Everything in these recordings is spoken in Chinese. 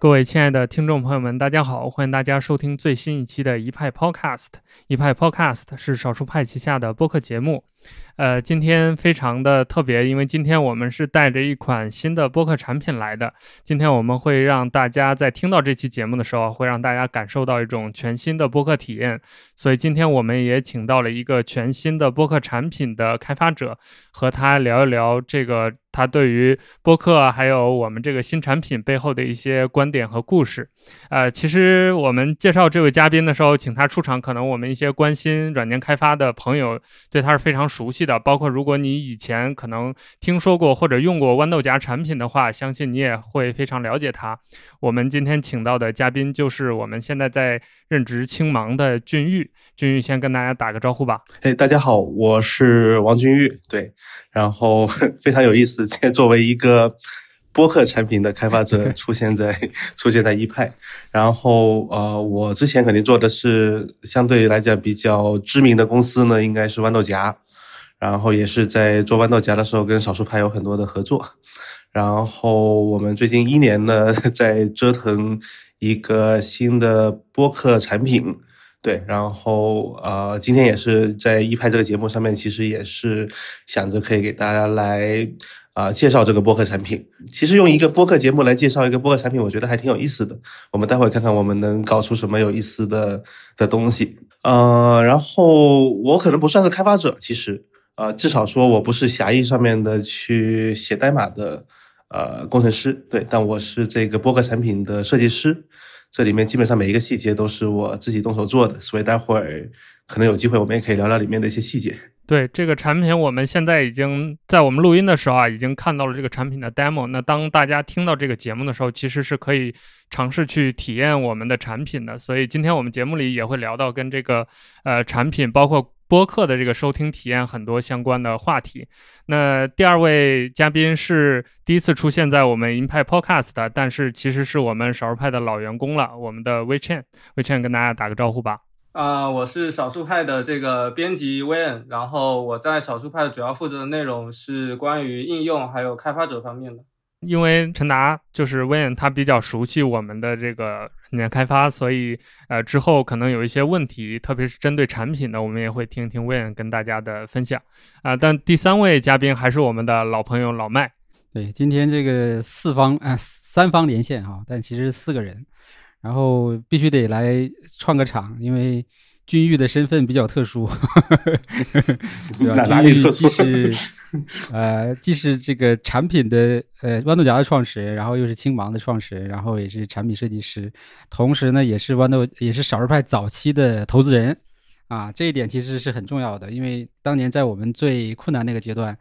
各位亲爱的听众朋友们，大家好！欢迎大家收听最新一期的一派 Podcast。一派 Podcast 是少数派旗下的播客节目。呃，今天非常的特别，因为今天我们是带着一款新的播客产品来的。今天我们会让大家在听到这期节目的时候，会让大家感受到一种全新的播客体验。所以今天我们也请到了一个全新的播客产品的开发者，和他聊一聊这个。他对于播客还有我们这个新产品背后的一些观点和故事，呃，其实我们介绍这位嘉宾的时候，请他出场，可能我们一些关心软件开发的朋友对他是非常熟悉的。包括如果你以前可能听说过或者用过豌豆荚产品的话，相信你也会非常了解他。我们今天请到的嘉宾就是我们现在在任职青芒的俊玉。俊玉先跟大家打个招呼吧。哎，大家好，我是王俊玉。对，然后 非常有意思。现在作为一个播客产品的开发者，出现在 出现在一派，然后呃，我之前肯定做的是相对来讲比较知名的公司呢，应该是豌豆荚，然后也是在做豌豆荚的时候跟少数派有很多的合作，然后我们最近一年呢 在折腾一个新的播客产品。对，然后呃，今天也是在一派这个节目上面，其实也是想着可以给大家来啊介绍这个播客产品。其实用一个播客节目来介绍一个播客产品，我觉得还挺有意思的。我们待会看看我们能搞出什么有意思的的东西。呃，然后我可能不算是开发者，其实呃，至少说我不是狭义上面的去写代码的呃工程师，对，但我是这个播客产品的设计师。这里面基本上每一个细节都是我自己动手做的，所以待会儿可能有机会我们也可以聊聊里面的一些细节。对这个产品，我们现在已经在我们录音的时候啊，已经看到了这个产品的 demo。那当大家听到这个节目的时候，其实是可以尝试去体验我们的产品的。所以今天我们节目里也会聊到跟这个呃产品，包括。播客的这个收听体验很多相关的话题。那第二位嘉宾是第一次出现在我们银派 Podcast 的，但是其实是我们少数派的老员工了。我们的 w e c h a n w e c h a n 跟大家打个招呼吧。啊，我是少数派的这个编辑 w a n 然后我在少数派主要负责的内容是关于应用还有开发者方面的。因为陈达就是 Win，他比较熟悉我们的这个软件开发，所以呃之后可能有一些问题，特别是针对产品的，我们也会听听 Win 跟大家的分享啊。但第三位嘉宾还是我们的老朋友老麦。对，今天这个四方啊三方连线哈，但其实四个人，然后必须得来串个场，因为。君玉的身份比较特殊，对吧？君玉既是呃，既是这个产品的呃豌豆荚的创始人，然后又是青芒的创始人，然后也是产品设计师，同时呢，也是豌豆也是少数派早期的投资人啊。这一点其实是很重要的，因为当年在我们最困难那个阶段，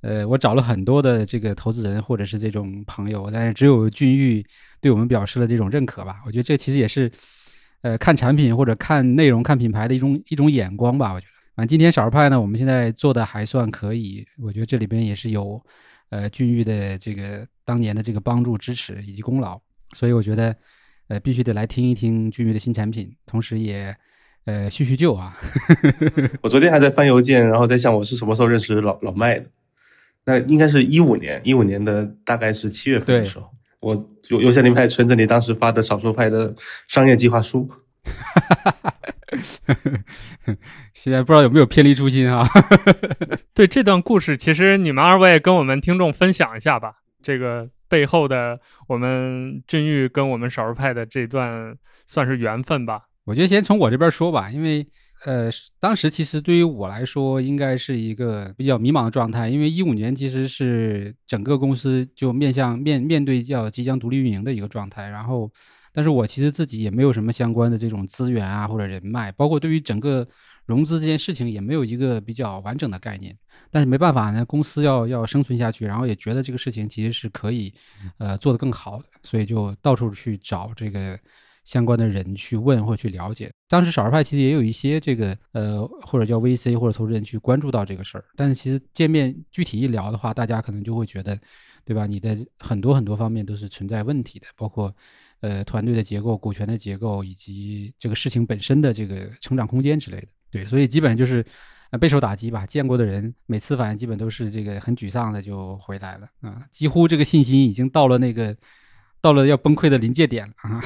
呃，我找了很多的这个投资人或者是这种朋友，但是只有君玉对我们表示了这种认可吧。我觉得这其实也是。呃，看产品或者看内容、看品牌的一种一种眼光吧，我觉得。反正今天少儿派呢，我们现在做的还算可以，我觉得这里边也是有，呃，俊玉的这个当年的这个帮助、支持以及功劳，所以我觉得，呃，必须得来听一听俊玉的新产品，同时也，呃，叙叙旧啊。我昨天还在翻邮件，然后在想我是什么时候认识老老麦的，那应该是一五年，一五年的大概是七月份的时候。我邮邮箱里面还存着你当时发的少数派的商业计划书，现在不知道有没有偏离初心啊？对这段故事，其实你们二位跟我们听众分享一下吧。这个背后的我们俊玉跟我们少数派的这段算是缘分吧。我觉得先从我这边说吧，因为。呃，当时其实对于我来说，应该是一个比较迷茫的状态，因为一五年其实是整个公司就面向面面对要即将独立运营的一个状态。然后，但是我其实自己也没有什么相关的这种资源啊或者人脉，包括对于整个融资这件事情也没有一个比较完整的概念。但是没办法呢，公司要要生存下去，然后也觉得这个事情其实是可以呃做得更好的，所以就到处去找这个。相关的人去问或去了解，当时少数派其实也有一些这个呃或者叫 VC 或者投资人去关注到这个事儿，但是其实见面具体一聊的话，大家可能就会觉得，对吧？你的很多很多方面都是存在问题的，包括呃团队的结构、股权的结构以及这个事情本身的这个成长空间之类的。对，所以基本上就是备受打击吧。见过的人每次反正基本都是这个很沮丧的就回来了啊，几乎这个信心已经到了那个。到了要崩溃的临界点了啊。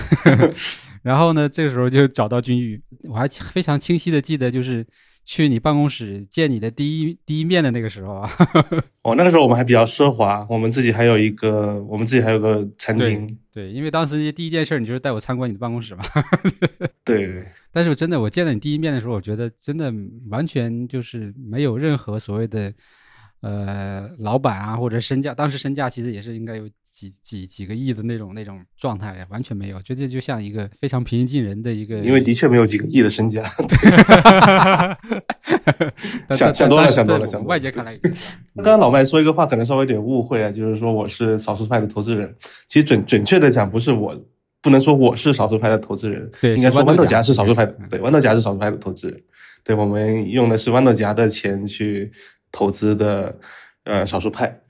然后呢，这个时候就找到君玉，我还非常清晰的记得，就是去你办公室见你的第一第一面的那个时候啊。哦，那个时候我们还比较奢华，我们自己还有一个，我们自己还有个餐厅。对，因为当时第一件事你就是带我参观你的办公室嘛。对。但是真的，我见到你第一面的时候，我觉得真的完全就是没有任何所谓的。呃，老板啊，或者身价，当时身价其实也是应该有几几几个亿的那种那种状态，完全没有，觉得就像一个非常平易近人的一个。因为的确没有几个亿的身价。想想多了，想多了，想外界看来。刚刚老麦说一个话，可能稍微有点误会啊，就是说我是少数派的投资人。其实准准确的讲，不是我，不能说我是少数派的投资人，对，应该说豌豆荚是少数派的，对，豌豆荚是少数派的投资人。对，我们用的是豌豆荚的钱去。投资的呃少数派，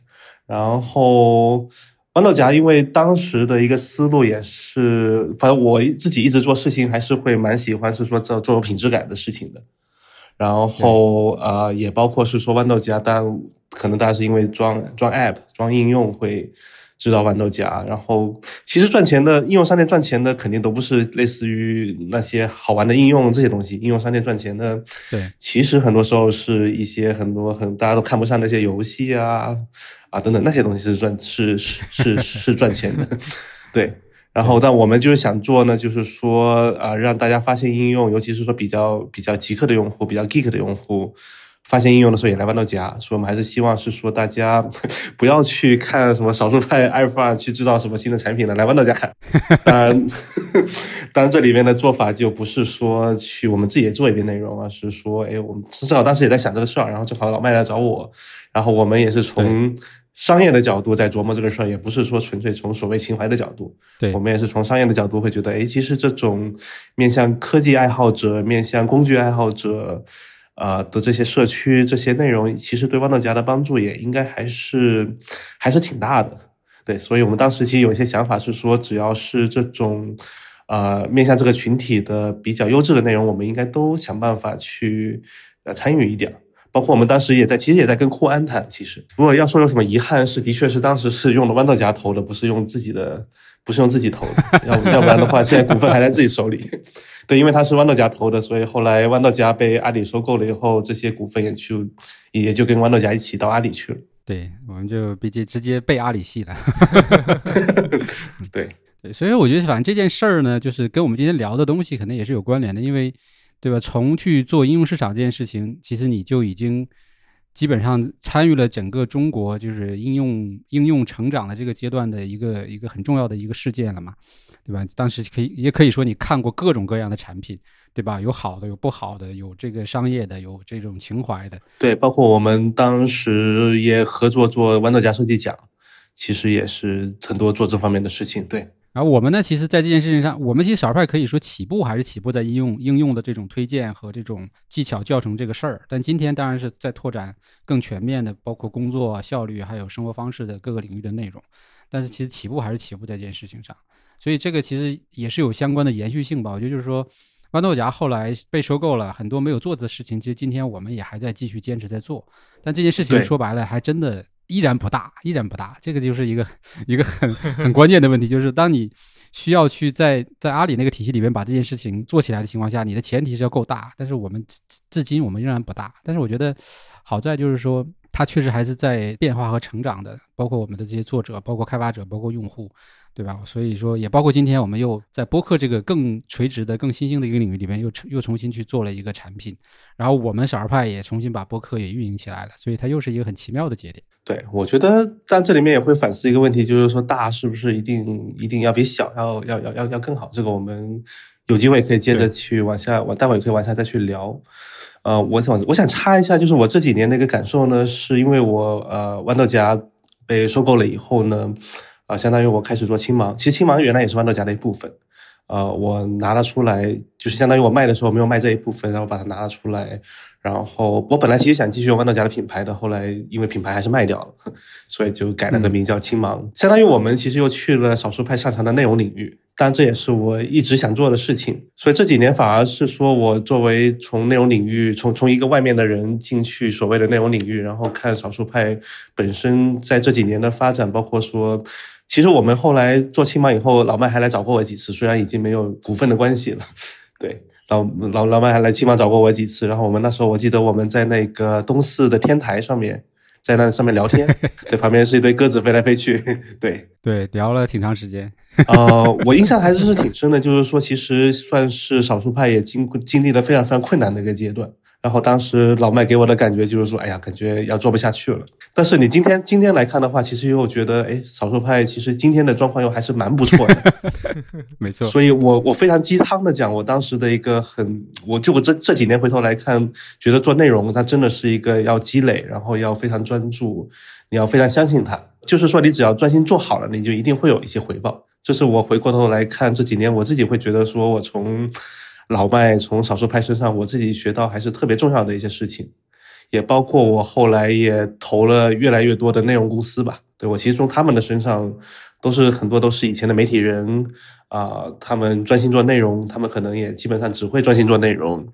然后豌豆荚，因为当时的一个思路也是，反正我自己一直做事情还是会蛮喜欢，是说做做有品质感的事情的。然后呃，也包括是说豌豆荚，但可能大家是因为装装 app 装应用会。知道豌豆荚，然后其实赚钱的应用商店赚钱的肯定都不是类似于那些好玩的应用这些东西。应用商店赚钱的，对，其实很多时候是一些很多很大家都看不上那些游戏啊啊等等那些东西是赚是是是是赚钱的，对。然后但我们就是想做呢，就是说啊，让大家发现应用，尤其是说比较比较极客的用户，比较 geek 的用户。发现应用的时候也来豌豆荚，所以我们还是希望是说大家 不要去看什么少数派阿尔法去知道什么新的产品了，来豌豆荚看。当然，当然这里面的做法就不是说去我们自己也做一遍内容，而是说，哎，我们正好当时也在想这个事儿，然后正好老麦来找我，然后我们也是从商业的角度在琢磨这个事儿，也不是说纯粹从所谓情怀的角度。对我们也是从商业的角度会觉得，哎，其实这种面向科技爱好者、面向工具爱好者。呃的这些社区这些内容，其实对豌豆荚的帮助也应该还是还是挺大的，对，所以我们当时其实有一些想法是说，只要是这种呃面向这个群体的比较优质的内容，我们应该都想办法去呃参与一点。包括我们当时也在，其实也在跟库安谈。其实，如果要说有什么遗憾，是的确是当时是用了豌豆荚投的，不是用自己的，不是用自己投。要要不然的话，现在股份还在自己手里。对，因为他是豌豆荚投的，所以后来豌豆荚被阿里收购了以后，这些股份也就，也就跟豌豆荚一起到阿里去了。对，我们就直接直接被阿里系了。对 对，所以我觉得反正这件事儿呢，就是跟我们今天聊的东西可能也是有关联的，因为。对吧？从去做应用市场这件事情，其实你就已经基本上参与了整个中国就是应用应用成长的这个阶段的一个一个很重要的一个事件了嘛，对吧？当时可以也可以说你看过各种各样的产品，对吧？有好的，有不好的，有这个商业的，有这种情怀的。对，包括我们当时也合作做豌豆荚设计奖，其实也是很多做这方面的事情。对。然后我们呢，其实，在这件事情上，我们其实少数派可以说起步还是起步在应用应用的这种推荐和这种技巧教程这个事儿。但今天当然是在拓展更全面的，包括工作效率还有生活方式的各个领域的内容。但是其实起步还是起步在这件事情上，所以这个其实也是有相关的延续性吧。我觉得就是说，豌豆荚后来被收购了很多没有做的事情，其实今天我们也还在继续坚持在做。但这件事情说白了，还真的。依然不大，依然不大，这个就是一个一个很很关键的问题，就是当你需要去在在阿里那个体系里面把这件事情做起来的情况下，你的前提是要够大，但是我们至今我们仍然不大，但是我觉得好在就是说它确实还是在变化和成长的，包括我们的这些作者，包括开发者，包括用户。对吧？所以说，也包括今天我们又在播客这个更垂直的、更新兴的一个领域里面，又又重新去做了一个产品。然后我们小儿派也重新把播客也运营起来了，所以它又是一个很奇妙的节点。对，我觉得但这里面也会反思一个问题，就是说大是不是一定一定要比小要要要要要更好？这个我们有机会可以接着去往下，我待会可以往下再去聊。呃，我想我想插一下，就是我这几年的一个感受呢，是因为我呃豌豆荚被收购了以后呢。啊，相当于我开始做青芒，其实青芒原来也是豌豆荚的一部分，呃，我拿了出来，就是相当于我卖的时候没有卖这一部分，然后把它拿了出来，然后我本来其实想继续用豌豆荚的品牌的，后来因为品牌还是卖掉了，所以就改了个名叫青芒，相当于我们其实又去了少数派擅长的内容领域，但这也是我一直想做的事情。所以这几年反而是说我作为从内容领域，从从一个外面的人进去所谓的内容领域，然后看少数派本身在这几年的发展，包括说，其实我们后来做青芒以后，老麦还来找过我几次，虽然已经没有股份的关系了，对。老老老麦还来青芒找过我几次，然后我们那时候我记得我们在那个东四的天台上面。在那上面聊天，对，旁边是一堆鸽子飞来飞去，对对，聊了挺长时间。呃，我印象还是是挺深的，就是说，其实算是少数派也经经历了非常非常困难的一个阶段。然后当时老麦给我的感觉就是说，哎呀，感觉要做不下去了。但是你今天今天来看的话，其实又觉得，哎，少数派其实今天的状况又还是蛮不错的。没错。所以我我非常鸡汤的讲，我当时的一个很，我就我这这几年回头来看，觉得做内容它真的是一个要积累，然后要非常专注，你要非常相信它。就是说，你只要专心做好了，你就一定会有一些回报。这是我回过头来看这几年，我自己会觉得说，我从。老麦从少数派身上，我自己学到还是特别重要的一些事情，也包括我后来也投了越来越多的内容公司吧。对我其实从他们的身上，都是很多都是以前的媒体人啊，他们专心做内容，他们可能也基本上只会专心做内容。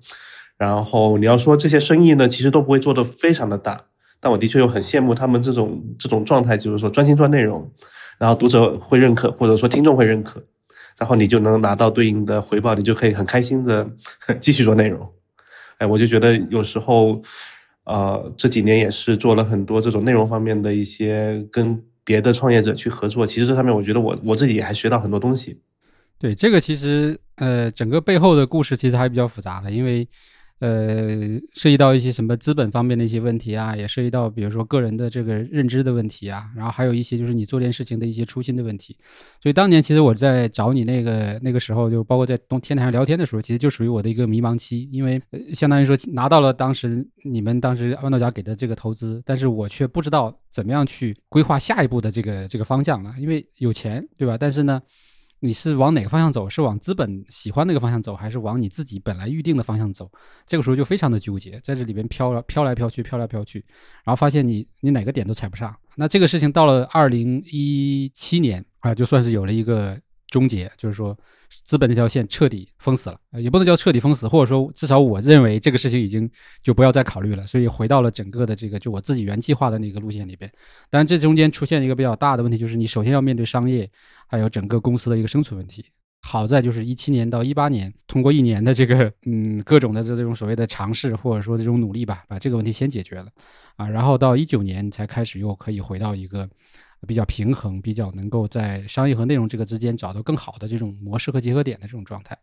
然后你要说这些生意呢，其实都不会做得非常的大，但我的确又很羡慕他们这种这种状态，就是说专心做内容，然后读者会认可，或者说听众会认可。然后你就能拿到对应的回报，你就可以很开心的 继续做内容。哎，我就觉得有时候，呃，这几年也是做了很多这种内容方面的一些跟别的创业者去合作。其实这上面我觉得我我自己也还学到很多东西。对，这个其实呃，整个背后的故事其实还比较复杂的，因为。呃，涉及到一些什么资本方面的一些问题啊，也涉及到比如说个人的这个认知的问题啊，然后还有一些就是你做这件事情的一些初心的问题。所以当年其实我在找你那个那个时候，就包括在东天台上聊天的时候，其实就属于我的一个迷茫期，因为相当于说拿到了当时你们当时万道家给的这个投资，但是我却不知道怎么样去规划下一步的这个这个方向了，因为有钱对吧？但是呢。你是往哪个方向走？是往资本喜欢那个方向走，还是往你自己本来预定的方向走？这个时候就非常的纠结，在这里边飘了飘来飘去，飘来飘去，然后发现你你哪个点都踩不上。那这个事情到了二零一七年啊，就算是有了一个终结，就是说。资本这条线彻底封死了，也不能叫彻底封死，或者说至少我认为这个事情已经就不要再考虑了，所以回到了整个的这个就我自己原计划的那个路线里边。当然，这中间出现一个比较大的问题，就是你首先要面对商业，还有整个公司的一个生存问题。好在就是一七年到一八年，通过一年的这个嗯各种的这这种所谓的尝试或者说这种努力吧，把这个问题先解决了啊，然后到一九年才开始又可以回到一个。比较平衡，比较能够在商业和内容这个之间找到更好的这种模式和结合点的这种状态。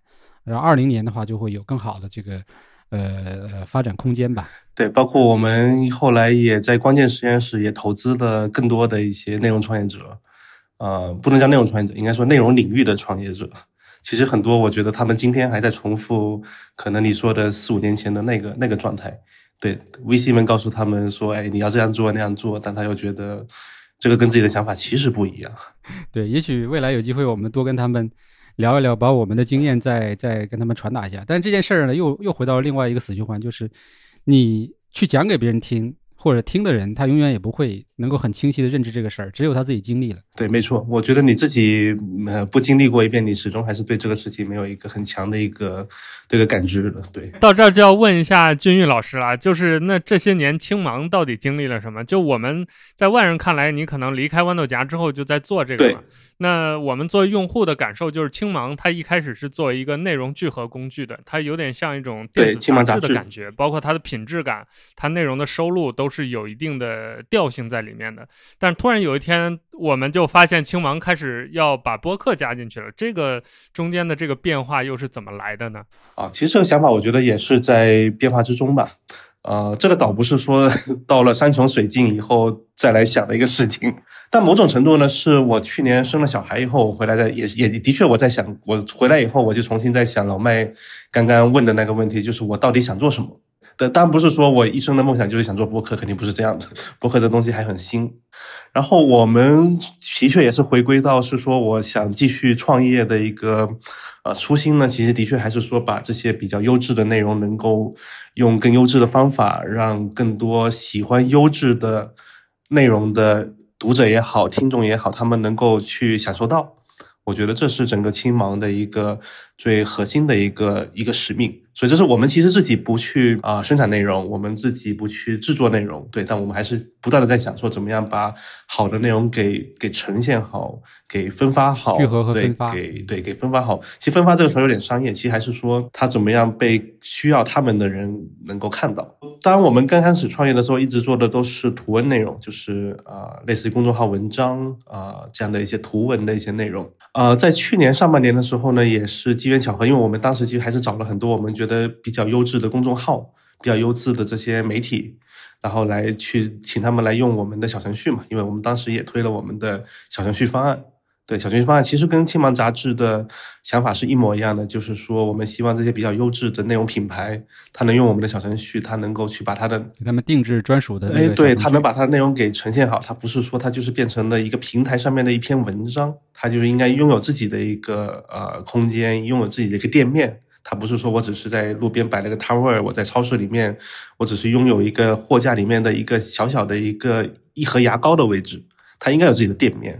然后二零年的话，就会有更好的这个呃发展空间吧。对，包括我们后来也在关键实验室也投资了更多的一些内容创业者，呃，不能叫内容创业者，应该说内容领域的创业者。其实很多，我觉得他们今天还在重复可能你说的四五年前的那个那个状态。对，VC 们告诉他们说，哎，你要这样做那样做，但他又觉得。这个跟自己的想法其实不一样，对，也许未来有机会，我们多跟他们聊一聊，把我们的经验再再跟他们传达一下。但这件事儿呢，又又回到另外一个死循环，就是你去讲给别人听。或者听的人，他永远也不会能够很清晰的认知这个事儿，只有他自己经历了。对，没错。我觉得你自己呃不经历过一遍，你始终还是对这个事情没有一个很强的一个这个感知的。对，到这儿就要问一下君玉老师了，就是那这些年青芒到底经历了什么？就我们在外人看来，你可能离开豌豆荚之后就在做这个嘛。那我们作为用户的感受就是，青芒它一开始是作为一个内容聚合工具的，它有点像一种电子杂志的感觉，包括它的品质感，它内容的收录都是有一定的调性在里面的。但突然有一天，我们就发现青芒开始要把播客加进去了，这个中间的这个变化又是怎么来的呢？啊，其实这个想法我觉得也是在变化之中吧。呃，这个倒不是说 到了山穷水尽以后再来想的一个事情，但某种程度呢，是我去年生了小孩以后回来的，也也的确我在想，我回来以后我就重新在想老麦刚刚问的那个问题，就是我到底想做什么。但但不是说我一生的梦想就是想做播客，肯定不是这样的。播客这东西还很新。然后我们的确也是回归到是说，我想继续创业的一个呃初心呢。其实的确还是说，把这些比较优质的内容，能够用更优质的方法，让更多喜欢优质的内容的读者也好、听众也好，他们能够去享受到。我觉得这是整个青芒的一个最核心的一个一个使命。所以就是我们其实自己不去啊、生产内容，我们自己不去制作内容，对，但我们还是不断的在想说怎么样把好的内容给给呈现好，给分发好，聚合和对分发给对给分发好。其实分发这个词儿有点商业，其实还是说他怎么样被需要他们的人能够看到。当然，我们刚开始创业的时候，一直做的都是图文内容，就是啊、呃类似于公众号文章啊、呃这样的一些图文的一些内容。呃，在去年上半年的时候呢，也是机缘巧合，因为我们当时其实还是找了很多我们觉得比较优质的公众号、比较优质的这些媒体，然后来去请他们来用我们的小程序嘛，因为我们当时也推了我们的小程序方案。对，小程序方案其实跟青芒杂志的想法是一模一样的，就是说我们希望这些比较优质的内容品牌，它能用我们的小程序，它能够去把它的给他们定制专属的那哎，对，它能把它的内容给呈现好，它不是说它就是变成了一个平台上面的一篇文章，它就是应该拥有自己的一个呃空间，拥有自己的一个店面。它不是说我只是在路边摆了个摊位，我在超市里面，我只是拥有一个货架里面的一个小小的一个一盒牙膏的位置，它应该有自己的店面。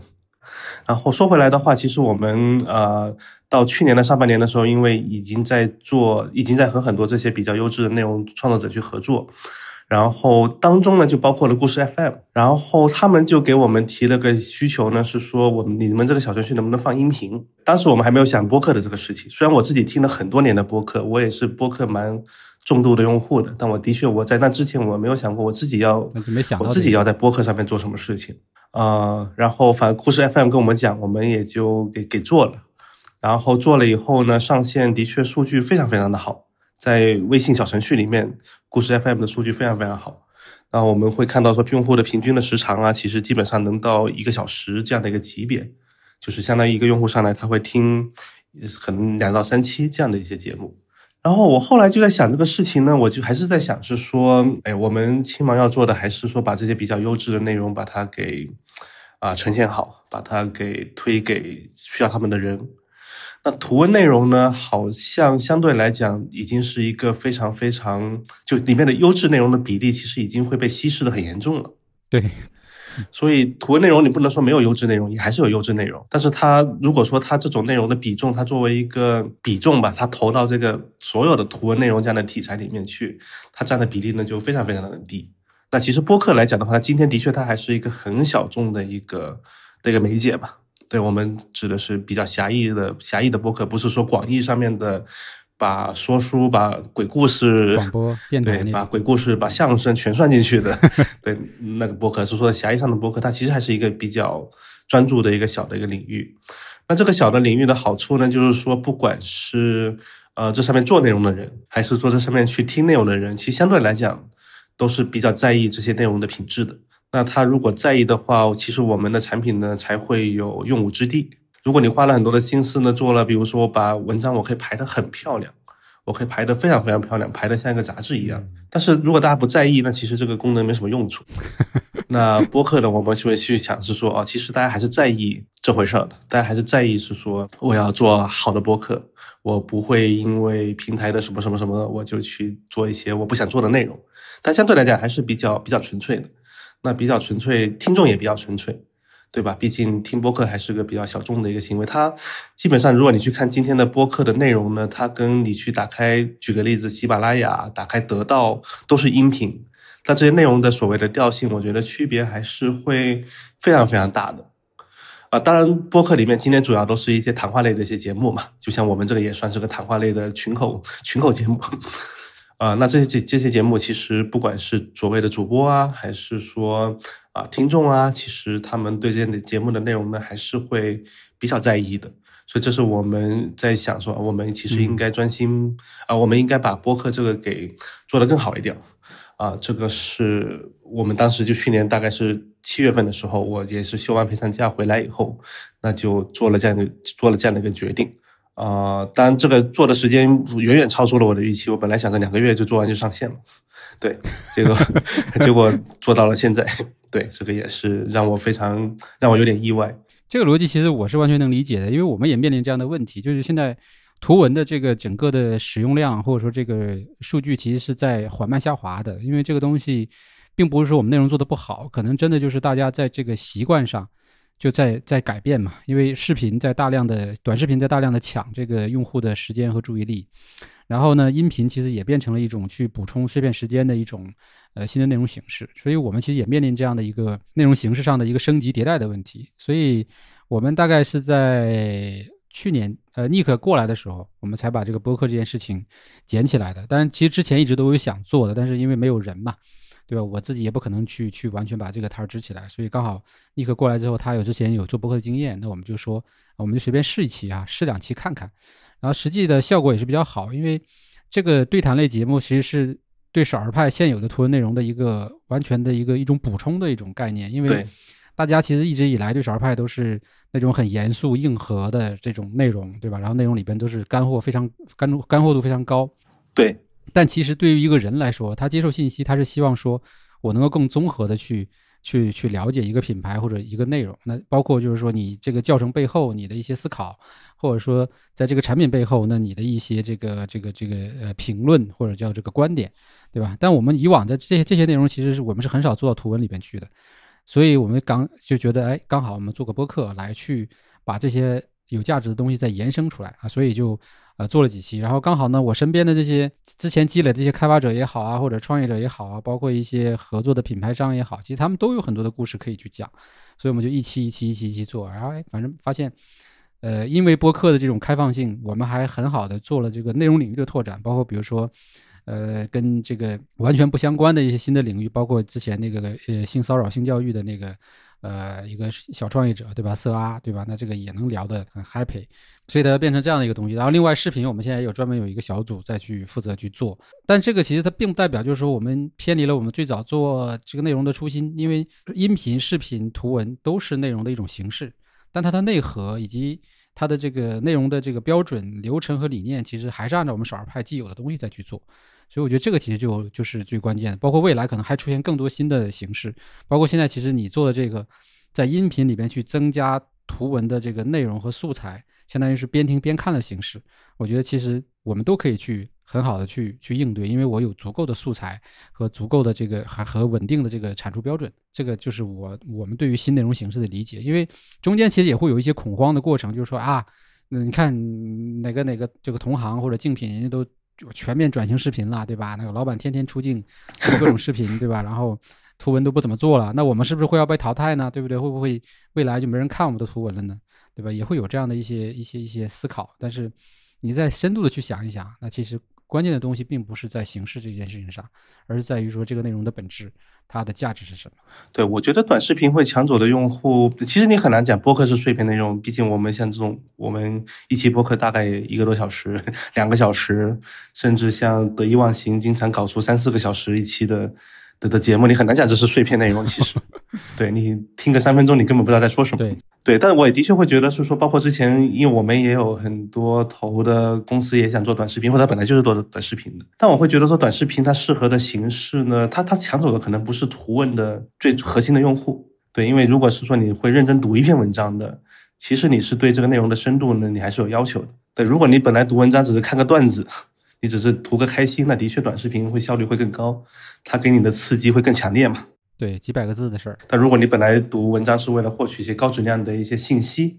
然后说回来的话，其实我们呃到去年的上半年的时候，因为已经在做，已经在和很多这些比较优质的内容创作者去合作，然后当中呢就包括了故事 FM，然后他们就给我们提了个需求呢，是说我们你们这个小程序能不能放音频？当时我们还没有想播客的这个事情，虽然我自己听了很多年的播客，我也是播客蛮重度的用户的，但我的确我在那之前我没有想过我自己要没想我自己要在播客上面做什么事情。呃，然后反正故事 FM 跟我们讲，我们也就给给做了。然后做了以后呢，上线的确数据非常非常的好，在微信小程序里面，故事 FM 的数据非常非常好。然后我们会看到说，用户的平均的时长啊，其实基本上能到一个小时这样的一个级别，就是相当于一个用户上来他会听可能两到三期这样的一些节目。然后我后来就在想这个事情呢，我就还是在想是说，哎，我们青芒要做的还是说把这些比较优质的内容把它给啊、呈现好，把它给推给需要他们的人。那图文内容呢，好像相对来讲已经是一个非常非常就里面的优质内容的比例，其实已经会被稀释的很严重了。对，所以图文内容你不能说没有优质内容，也还是有优质内容。但是它如果说它这种内容的比重，它作为一个比重吧，它投到这个所有的图文内容这样的题材里面去，它占的比例呢就非常非常的低。那其实播客来讲的话，它今天的确它还是一个很小众的一个的一个媒介吧。对我们指的是比较狭义的狭义的播客，不是说广义上面的把说书、把鬼故事、广播电台对，把鬼故事、把相声全算进去的，对那个播客是说狭义上的播客，它其实还是一个比较专注的一个小的一个领域。那这个小的领域的好处呢，就是说不管是呃这上面做内容的人，还是做这上面去听内容的人，其实相对来讲都是比较在意这些内容的品质的。那他如果在意的话，其实我们的产品呢才会有用武之地。如果你花了很多的心思呢，做了，比如说把文章我可以排得很漂亮，我可以排得非常非常漂亮，排得像一个杂志一样。但是如果大家不在意，那其实这个功能没什么用处。那播客呢，我们就会去想是说，哦，其实大家还是在意这回事儿的，大家还是在意是说，我要做好的播客，我不会因为平台的什么什么什么，我就去做一些我不想做的内容。但相对来讲还是比较比较纯粹的。那比较纯粹，听众也比较纯粹，对吧？毕竟听播客还是个比较小众的一个行为。它基本上，如果你去看今天的播客的内容呢，它跟你去打开，举个例子，喜马拉雅、打开得到都是音频，但这些内容的所谓的调性，我觉得区别还是会非常非常大的。啊，当然，播客里面今天主要都是一些谈话类的一些节目嘛，就像我们这个也算是个谈话类的群口群口节目。啊、那这些这些节目其实不管是所谓的主播啊，还是说啊、听众啊，其实他们对这些节目的内容呢，还是会比较在意的。所以这是我们在想说，我们其实应该专心啊、我们应该把播客这个给做得更好一点。啊，这个是我们当时就去年大概是七月份的时候，我也是休完陪产假回来以后，那就做了这样的做了这样的一个决定。啊、当然这个做的时间远远超出了我的预期，我本来想着两个月就做完就上线了，对，结果 结果做到了现在，对，这个也是让我非常让我有点意外。这个逻辑其实我是完全能理解的，因为我们也面临这样的问题，就是现在图文的这个整个的使用量或者说这个数据其实是在缓慢下滑的，因为这个东西并不是说我们内容做的不好，可能真的就是大家在这个习惯上，就在在改变嘛，因为视频在大量的短视频在大量的抢这个用户的时间和注意力，然后呢，音频其实也变成了一种去补充碎片时间的一种呃新的内容形式，所以我们其实也面临这样的一个内容形式上的一个升级迭代的问题，所以我们大概是在去年呃尼克过来的时候，我们才把这个播客这件事情捡起来的，但其实之前一直都有想做的，但是因为没有人嘛。对吧？我自己也不可能去去完全把这个摊儿支起来，所以刚好尼克过来之后，他有之前有做播客的经验，那我们就说，我们就随便试一期啊，试两期看看，然后实际的效果也是比较好，因为这个对谈类节目其实是对少儿派现有的图文内容的一个完全的一个一种补充的一种概念，因为大家其实一直以来对少儿派都是那种很严肃硬核的这种内容，对吧？然后内容里边都是干货非常干干货度非常高，对。但其实对于一个人来说，他接受信息，他是希望说，我能够更综合的去去去了解一个品牌或者一个内容。那包括就是说，你这个教程背后你的一些思考，或者说在这个产品背后，那你的一些这个这个这个呃评论或者叫这个观点，对吧？但我们以往的这些这些内容，其实是我们是很少做到图文里边去的，所以我们刚就觉得，哎，刚好我们做个播客来去把这些有价值的东西再延伸出来啊，所以就。呃，做了几期，然后刚好呢，我身边的这些之前积累这些开发者也好啊，或者创业者也好啊，包括一些合作的品牌商也好，其实他们都有很多的故事可以去讲，所以我们就一期一期一期一期做，然后哎，反正发现，呃，因为播客的这种开放性，我们还很好的做了这个内容领域的拓展，包括比如说，呃，跟这个完全不相关的一些新的领域，包括之前那个呃性骚扰性教育的那个。呃，一个小创业者，对吧？色阿，对吧？那这个也能聊得很 happy，所以它变成这样的一个东西。然后另外视频，我们现在有专门有一个小组再去负责去做。但这个其实它并不代表就是说我们偏离了我们最早做这个内容的初心，因为音频、视频、图文都是内容的一种形式，但它的内核以及它的这个内容的这个标准、流程和理念，其实还是按照我们少儿派既有的东西再去做。所以我觉得这个其实就就是最关键的，包括未来可能还出现更多新的形式，包括现在其实你做的这个，在音频里边去增加图文的这个内容和素材，相当于是边听边看的形式。我觉得其实我们都可以去很好的去去应对，因为我有足够的素材和足够的这个还和稳定的这个产出标准。这个就是我我们对于新内容形式的理解。因为中间其实也会有一些恐慌的过程，就是说啊，那你看哪个哪个这个同行或者竞品人家都。就全面转型视频了，对吧？那个老板天天出镜做各种视频，对吧？然后图文都不怎么做了，那我们是不是会要被淘汰呢？对不对？会不会未来就没人看我们的图文了呢？对吧？也会有这样的一些一些一些思考。但是你再深度的去想一想，那其实关键的东西并不是在形式这件事情上，而是在于说这个内容的本质。它的价值是什么？对我觉得短视频会抢走的用户，其实你很难讲播客是碎片内容。毕竟我们像这种，我们一期播客大概一个多小时、两个小时，甚至像得意忘形，经常搞出三四个小时一期的。的的节目，你很难讲这是碎片内容。其实，对你听个三分钟，你根本不知道在说什么。对对，但我也的确会觉得是说，包括之前，因为我们也有很多投的公司也想做短视频，或者本来就是做短视频的。但我会觉得说，短视频它适合的形式呢，它它抢走的可能不是图文的最核心的用户。对，因为如果是说你会认真读一篇文章的，其实你是对这个内容的深度呢，你还是有要求的。对，如果你本来读文章只是看个段子。你只是图个开心，那的确短视频会效率会更高，它给你的刺激会更强烈嘛？对，几百个字的事儿。但如果你本来读文章是为了获取一些高质量的一些信息，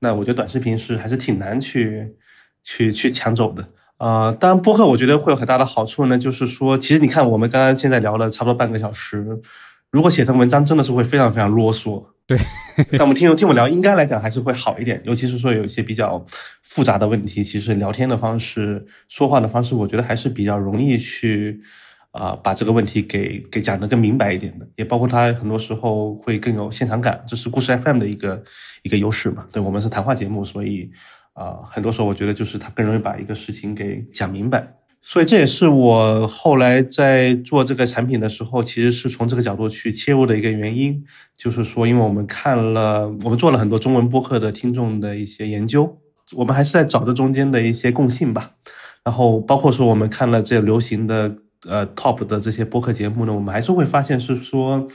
那我觉得短视频是还是挺难去去去抢走的。呃，当然播客我觉得会有很大的好处呢，就是说，其实你看我们刚刚现在聊了差不多半个小时，如果写成文章真的是会非常非常啰嗦。对，但我们听听我聊，应该来讲还是会好一点。尤其是说有一些比较复杂的问题，其实聊天的方式、说话的方式，我觉得还是比较容易去啊把这个问题给给讲得更明白一点的。也包括他很多时候会更有现场感，这是故事 FM 的一个一个优势嘛。对我们是谈话节目，所以啊很多时候我觉得就是他更容易把一个事情给讲明白。所以这也是我后来在做这个产品的时候，其实是从这个角度去切入的一个原因，就是说，因为我们看了，我们做了很多中文播客的听众的一些研究，我们还是在找这中间的一些共性吧。然后包括说我们看了这流行的呃 top 的这些播客节目呢，我们还是会发现是说，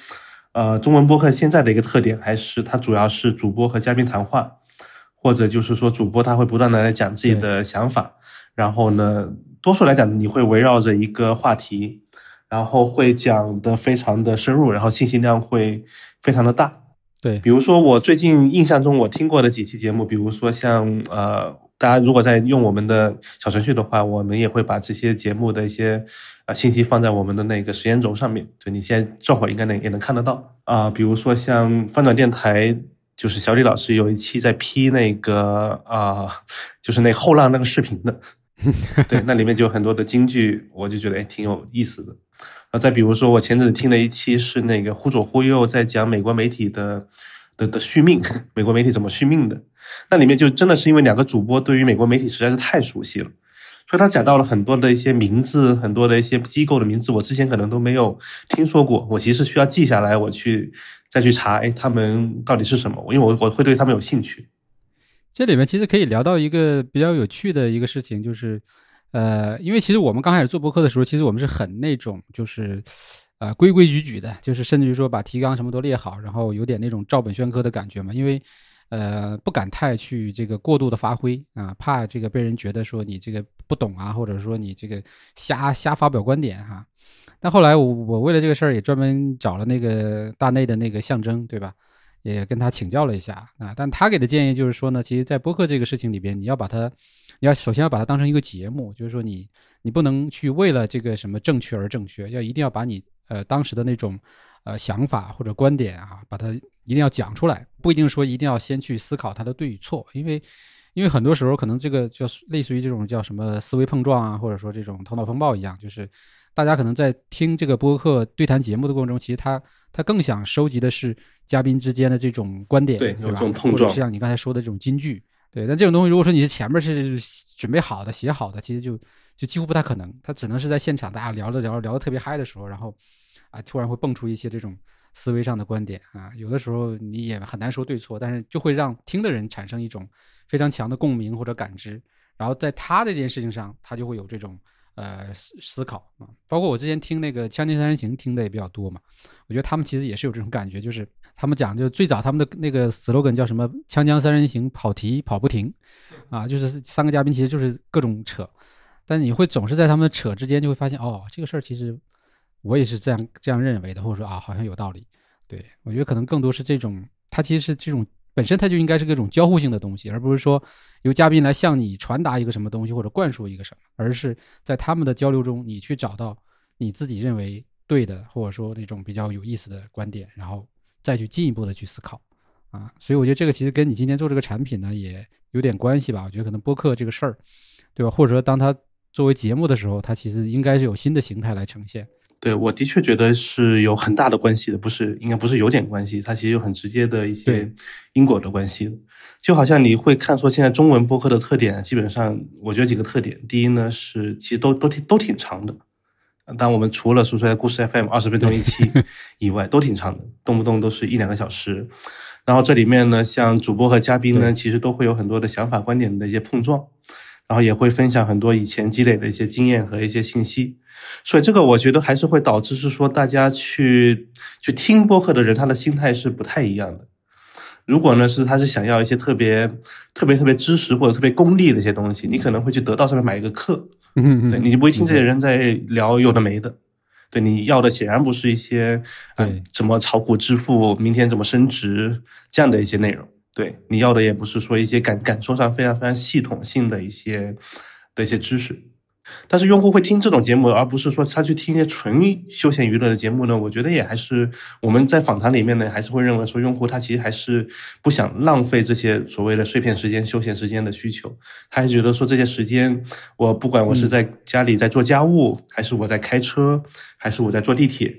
呃，中文播客现在的一个特点还是它主要是主播和嘉宾谈话，或者就是说主播他会不断的来讲自己的想法，然后呢。多数来讲，你会围绕着一个话题，然后会讲的非常的深入，然后信息量会非常的大。对，比如说我最近印象中我听过的几期节目，比如说像呃，大家如果在用我们的小程序的话，我们也会把这些节目的一些啊、信息放在我们的那个时间轴上面，对你现在这会儿应该能也能看得到啊、比如说像翻转电台。就是小李老师有一期在批那个啊、就是那后浪那个视频的，对，那里面就有很多的金句，我就觉得哎挺有意思的。啊，再比如说，我前阵子听了一期是那个忽左忽右在讲美国媒体的的的续命，美国媒体怎么续命的。那里面就真的是因为两个主播对于美国媒体实在是太熟悉了，所以他讲到了很多的一些名字，很多的一些机构的名字，我之前可能都没有听说过。我其实需要记下来，我去再去查，哎，他们到底是什么？因为我我会对他们有兴趣。这里面其实可以聊到一个比较有趣的一个事情，就是，呃，因为其实我们刚开始做博客的时候，其实我们是很那种就是，呃，规规矩矩的，就是甚至于说把提纲什么都列好，然后有点那种照本宣科的感觉嘛，因为，呃，不敢太去这个过度的发挥啊，怕这个被人觉得说你这个不懂啊，或者说你这个瞎瞎发表观点哈、但后来我我为了这个事儿也专门找了那个大内的那个象征，对吧？也跟他请教了一下啊，但他给的建议就是说呢，其实，在播客这个事情里边，你要把它，你要首先要把它当成一个节目，就是说你你不能去为了这个什么正确而正确，要一定要把你呃当时的那种呃想法或者观点啊，把它一定要讲出来，不一定说一定要先去思考它的对与错，因为因为很多时候可能这个就类似于这种叫什么思维碰撞啊，或者说这种头脑风暴一样，就是大家可能在听这个播客对谈节目的过程中，其实他他更想收集的是嘉宾之间的这种观点，对有这种碰或者撞是像你刚才说的这种金句，对。但这种东西，如果说你是前面是准备好的、写好的，其实就就几乎不太可能。他只能是在现场大家聊着聊着聊得特别嗨的时候，然后啊突然会蹦出一些这种思维上的观点啊，有的时候你也很难说对错，但是就会让听的人产生一种非常强的共鸣或者感知，然后在他这件事情上，他就会有这种呃思思考啊。包括我之前听那个《锵锵三人行》听的也比较多嘛，我觉得他们其实也是有这种感觉，就是他们讲，就是最早他们的那个 slogan 叫什么“锵锵三人行，跑题跑不停”，啊，就是三个嘉宾其实就是各种扯，但你会总是在他们的扯之间就会发现，哦，这个事儿其实我也是这样这样认为的，或者说啊，好像有道理。对我觉得可能更多是这种，它其实是这种本身它就应该是个种交互性的东西，而不是说由嘉宾来向你传达一个什么东西或者灌输一个什么，而是在他们的交流中，你去找到你自己认为对的，或者说那种比较有意思的观点，然后再去进一步的去思考啊。所以我觉得这个其实跟你今天做这个产品呢也有点关系吧。我觉得可能播客这个事儿，对吧？或者说当它作为节目的时候，它其实应该是有新的形态来呈现。对，我的确觉得是有很大的关系的，不是应该不是有点关系，它其实有很直接的一些因果的关系的。就好像你会看说现在中文播客的特点，基本上我觉得几个特点，第一呢是其实都都挺都挺长的，但我们除了说出来故事 FM 二十分钟一期 以外，都挺长的，动不动都是一两个小时。然后这里面呢，像主播和嘉宾呢，其实都会有很多的想法、观点的一些碰撞，然后也会分享很多以前积累的一些经验和一些信息。所以这个我觉得还是会导致是说，大家去去听播客的人，他的心态是不太一样的。如果呢是他是想要一些特别特别特别知识或者特别功利的一些东西，你可能会去得到上面买一个课，嗯对，你就不会听这些人在聊有的没的。对，你要的显然不是一些啊、对怎么炒股致富，明天怎么升值这样的一些内容。对，你要的也不是说一些感感受上非常非常系统性的一些的一些知识。但是用户会听这种节目，而不是说他去听一些纯休闲娱乐的节目呢？我觉得也还是我们在访谈里面呢，还是会认为说，用户他其实还是不想浪费这些所谓的碎片时间、休闲时间的需求，他还觉得说这些时间，我不管我是在家里在做家务，还是我在开车，还是我在坐地铁，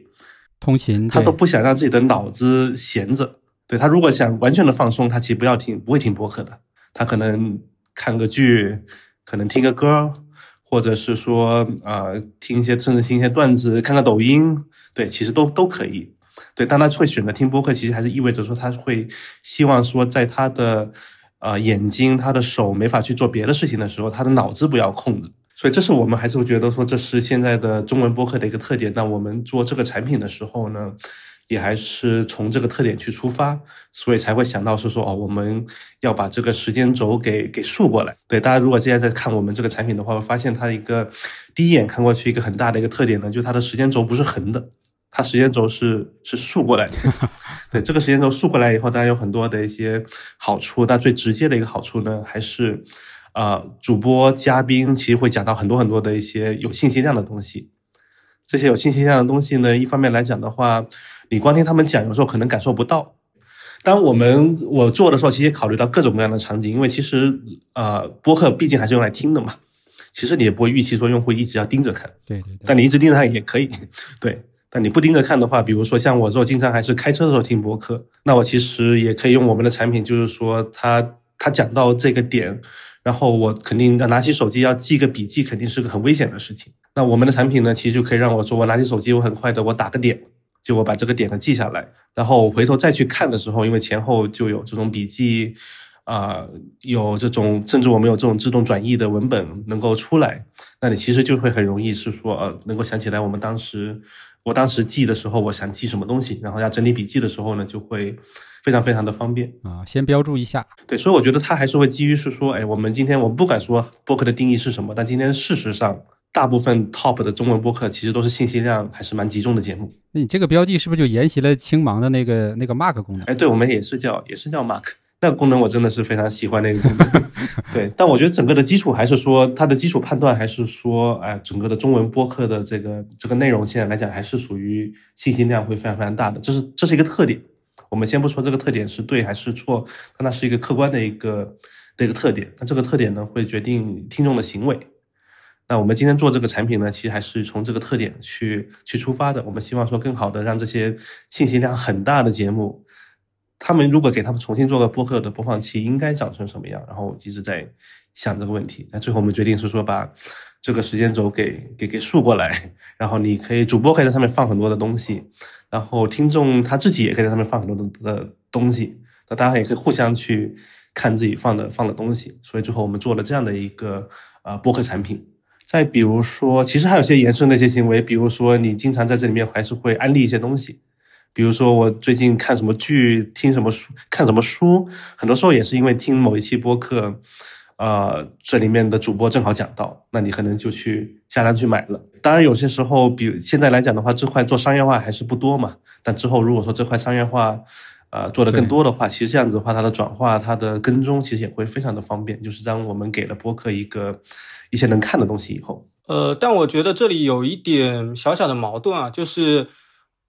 通勤，他都不想让自己的脑子闲着。对他如果想完全的放松，他其实不要听，不会听播客的。他可能看个剧，可能听个歌，或者是说呃听一些甚至听一些段子，看看抖音，对，其实都都可以。对，但他会选择听播客，其实还是意味着说他会希望说，在他的呃眼睛、他的手没法去做别的事情的时候，他的脑子不要空着。所以这是我们还是会觉得说，这是现在的中文播客的一个特点。那我们做这个产品的时候呢，也还是从这个特点去出发，所以才会想到是说哦，我们要把这个时间轴给给竖过来。对，大家如果现在在看我们这个产品的话，会发现它一个第一眼看过去一个很大的一个特点呢，就是它的时间轴不是横的，它时间轴是是竖过来的。对，这个时间轴竖过来以后，当然有很多的一些好处，但最直接的一个好处呢，还是，呃，主播嘉宾其实会讲到很多很多的一些有信息量的东西。这些有信息量的东西呢，一方面来讲的话，你光听他们讲，有时候可能感受不到。当我们我做的时候，其实考虑到各种各样的场景，因为其实呃，播客毕竟还是用来听的嘛。其实你也不会预期说用户一直要盯着看，对对对。但你一直盯着看也可以，对。但你不盯着看的话，比如说像我，说经常还是开车的时候听播客，那我其实也可以用我们的产品，就是说他他讲到这个点，然后我肯定要拿起手机要记个笔记，肯定是个很危险的事情。那我们的产品呢，其实就可以让我说，我拿起手机，我很快的我打个点。就我把这个点呢记下来，然后回头再去看的时候，因为前后就有这种笔记，啊，有这种甚至我们有这种自动转译的文本能够出来，那你其实就会很容易是说，呃，能够想起来我们当时，我当时记的时候，我想记什么东西，然后要整理笔记的时候呢，就会非常非常的方便啊。先标注一下，对，所以我觉得它还是会基于是说，哎，我们今天我们不敢说播客的定义是什么，但今天事实上。大部分 top 的中文播客其实都是信息量还是蛮集中的节目。那你这个标记是不是就沿袭了青芒的那个那个 mark 功能？哎，对，我们也是叫也是叫 mark 那个功能，我真的是非常喜欢那个功能。对，但我觉得整个的基础还是说它的基础判断还是说，哎，整个的中文播客的这个这个内容现在来讲还是属于信息量会非常非常大的，这是这是一个特点。我们先不说这个特点是对还是错，但它是一个客观的一个的一个特点。那这个特点呢，会决定听众的行为。那我们今天做这个产品呢，其实还是从这个特点去去出发的。我们希望说，更好的让这些信息量很大的节目，他们如果给他们重新做个播客的播放器，应该长成什么样？然后一直在想这个问题。那最后我们决定是说，把这个时间轴给给给竖过来，然后你可以主播可以在上面放很多的东西，然后听众他自己也可以在上面放很多的的东西，那大家也可以互相去看自己放的放的东西。所以最后我们做了这样的一个呃播客产品。再比如说，其实还有些延伸的一些行为，比如说你经常在这里面还是会安利一些东西，比如说我最近看什么剧、听什么书、看什么书，很多时候也是因为听某一期播客，呃，这里面的主播正好讲到，那你可能就去下单去买了。当然有些时候，比现在来讲的话，这块做商业化还是不多嘛，但之后如果说这块商业化，呃，做的更多的话，其实这样子的话，它的转化、它的跟踪，其实也会非常的方便。就是当我们给了播客一个一些能看的东西以后，呃，但我觉得这里有一点小小的矛盾啊，就是，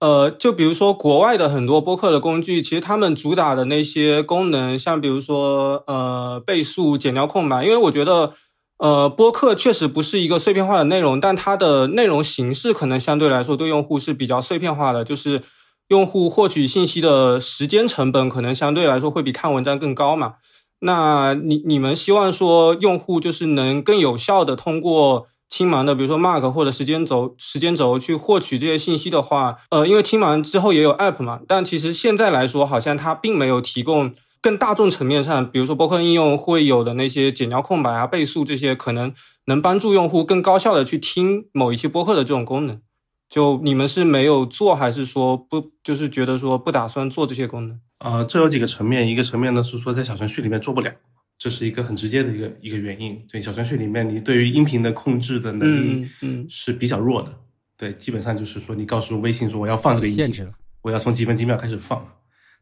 呃，就比如说国外的很多播客的工具，其实他们主打的那些功能，像比如说呃倍速、减掉空白，因为我觉得，呃，播客确实不是一个碎片化的内容，但它的内容形式可能相对来说对用户是比较碎片化的，就是。用户获取信息的时间成本可能相对来说会比看文章更高嘛？那你你们希望说用户就是能更有效的通过青芒的，比如说 Mark 或者时间轴时间轴去获取这些信息的话，呃，因为青芒之后也有 App 嘛，但其实现在来说好像它并没有提供更大众层面上，比如说播客应用会有的那些剪掉空白啊、倍速这些，可能能帮助用户更高效的去听某一期播客的这种功能。就你们是没有做，还是说不？就是觉得说不打算做这些功能？呃，这有几个层面，一个层面呢是说在小程序里面做不了，这是一个很直接的一个一个原因。对，小程序里面你对于音频的控制的能力嗯是比较弱的。对，基本上就是说你告诉微信说我要放这个音频，我要从几分几秒开始放，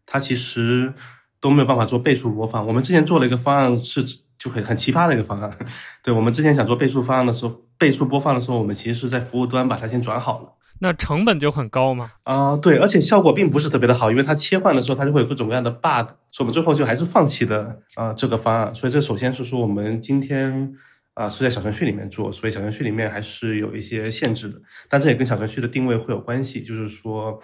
它其实都没有办法做倍数播放。我们之前做了一个方案是就很很奇葩的一个方案。对我们之前想做倍速方案的时候，倍速播放的时候，我们其实是在服务端把它先转好了。那成本就很高吗？啊，对，而且效果并不是特别的好，因为它切换的时候它就会有各种各样的 bug，所以我们最后就还是放弃了啊这个方案。所以这首先是说我们今天啊是在小程序里面做，所以小程序里面还是有一些限制的。但这也跟小程序的定位会有关系，就是说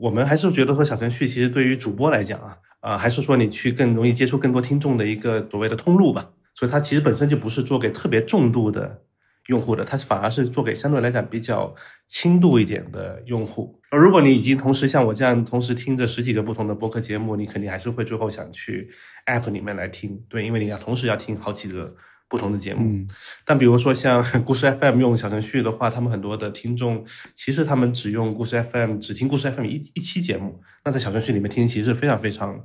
我们还是觉得说小程序其实对于主播来讲啊啊还是说你去更容易接触更多听众的一个所谓的通路吧。所以它其实本身就不是做给特别重度的。用户的，它反而是做给相对来讲比较轻度一点的用户。如果你已经同时像我这样同时听着十几个不同的播客节目，你肯定还是会最后想去 App 里面来听，对，因为你要同时要听好几个不同的节目。但比如说像 故事 FM 用小程序的话，他们很多的听众其实他们只用故事 FM，只听故事 FM 一一期节目，那在小程序里面听其实是非常非常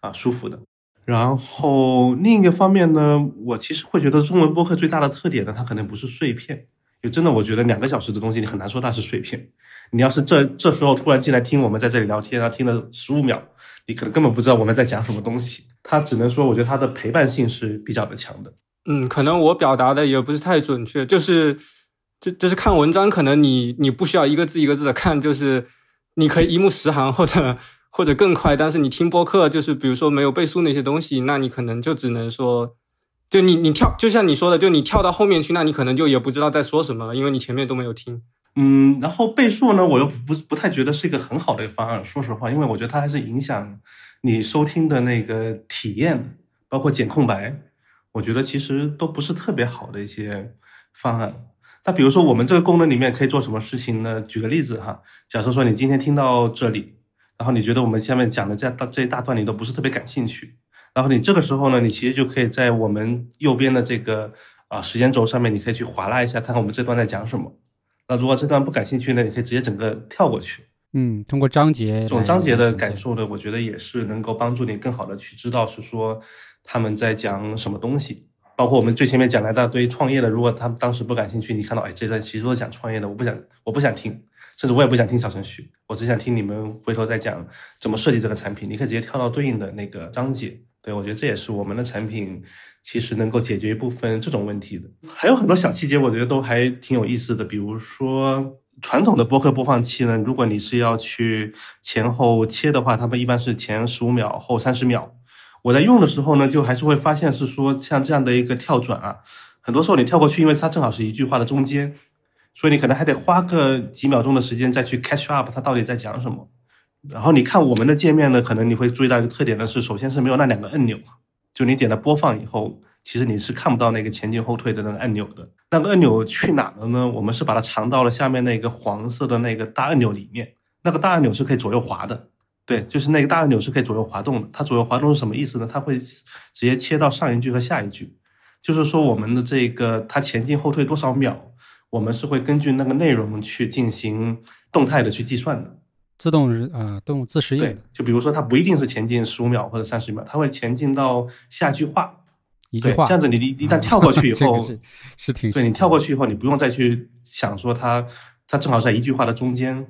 啊舒服的。然后另一个方面呢，我其实会觉得中文播客最大的特点呢，它可能不是碎片，就真的我觉得两个小时的东西，你很难说它是碎片。你要是这这时候突然进来听我们在这里聊天啊，听了十五秒，你可能根本不知道我们在讲什么东西。它只能说，我觉得它的陪伴性是比较的强的。嗯，可能我表达的也不是太准确，就是就就是看文章，可能你你不需要一个字一个字的看，就是你可以一目十行或者或者更快。但是你听播客，就是比如说没有背书那些东西，那你可能就只能说。就你你跳，就像你说的，就你跳到后面去，那你可能就也不知道在说什么了，因为你前面都没有听。嗯，然后倍数呢，我又不不太觉得是一个很好的方案，说实话，因为我觉得它还是影响你收听的那个体验，包括剪空白，我觉得其实都不是特别好的一些方案。那比如说我们这个功能里面可以做什么事情呢？举个例子哈，假设说你今天听到这里，然后你觉得我们下面讲的这大这一大段你都不是特别感兴趣。然后你这个时候呢，你其实就可以在我们右边的这个啊时间轴上面，你可以去划拉一下，看看我们这段在讲什么。那如果这段不感兴趣呢，你可以直接整个跳过去。嗯，通过章节这种章节的感受呢，我觉得也是能够帮助你更好的去知道是说他们在讲什么东西。包括我们最前面讲了一大堆创业的，如果他们当时不感兴趣，你看到哎这段其实都是讲创业的，我不想我不想听，甚至我也不想听小程序，我只想听你们回头再讲怎么设计这个产品。你可以直接跳到对应的那个章节。对，我觉得这也是我们的产品其实能够解决一部分这种问题的。还有很多小细节，我觉得都还挺有意思的。比如说传统的播客播放器呢，如果你是要去前后切的话，他们一般是前十五秒后三十秒。我在用的时候呢，就还是会发现是说像这样的一个跳转啊，很多时候你跳过去，因为它正好是一句话的中间，所以你可能还得花个几秒钟的时间再去 catch up 它到底在讲什么。然后你看我们的界面呢，可能你会注意到一个特点呢，是首先是没有那两个按钮，就你点了播放以后，其实你是看不到那个前进后退的那个按钮的。那个按钮去哪了呢？我们是把它藏到了下面那个黄色的那个大按钮里面。那个大按钮是可以左右滑的，对，就是那个大按钮是可以左右滑动的。它左右滑动是什么意思呢？它会直接切到上一句和下一句，就是说我们的这个它前进后退多少秒，我们是会根据那个内容去进行动态的去计算的。自动日啊，动自适应。对，就比如说它不一定是前进十五秒或者三十秒，它会前进到下句话，一句话。这样子你一一旦跳过去以后，是是挺对你跳过去以后，你不用再去想说它它正好在一句话的中间，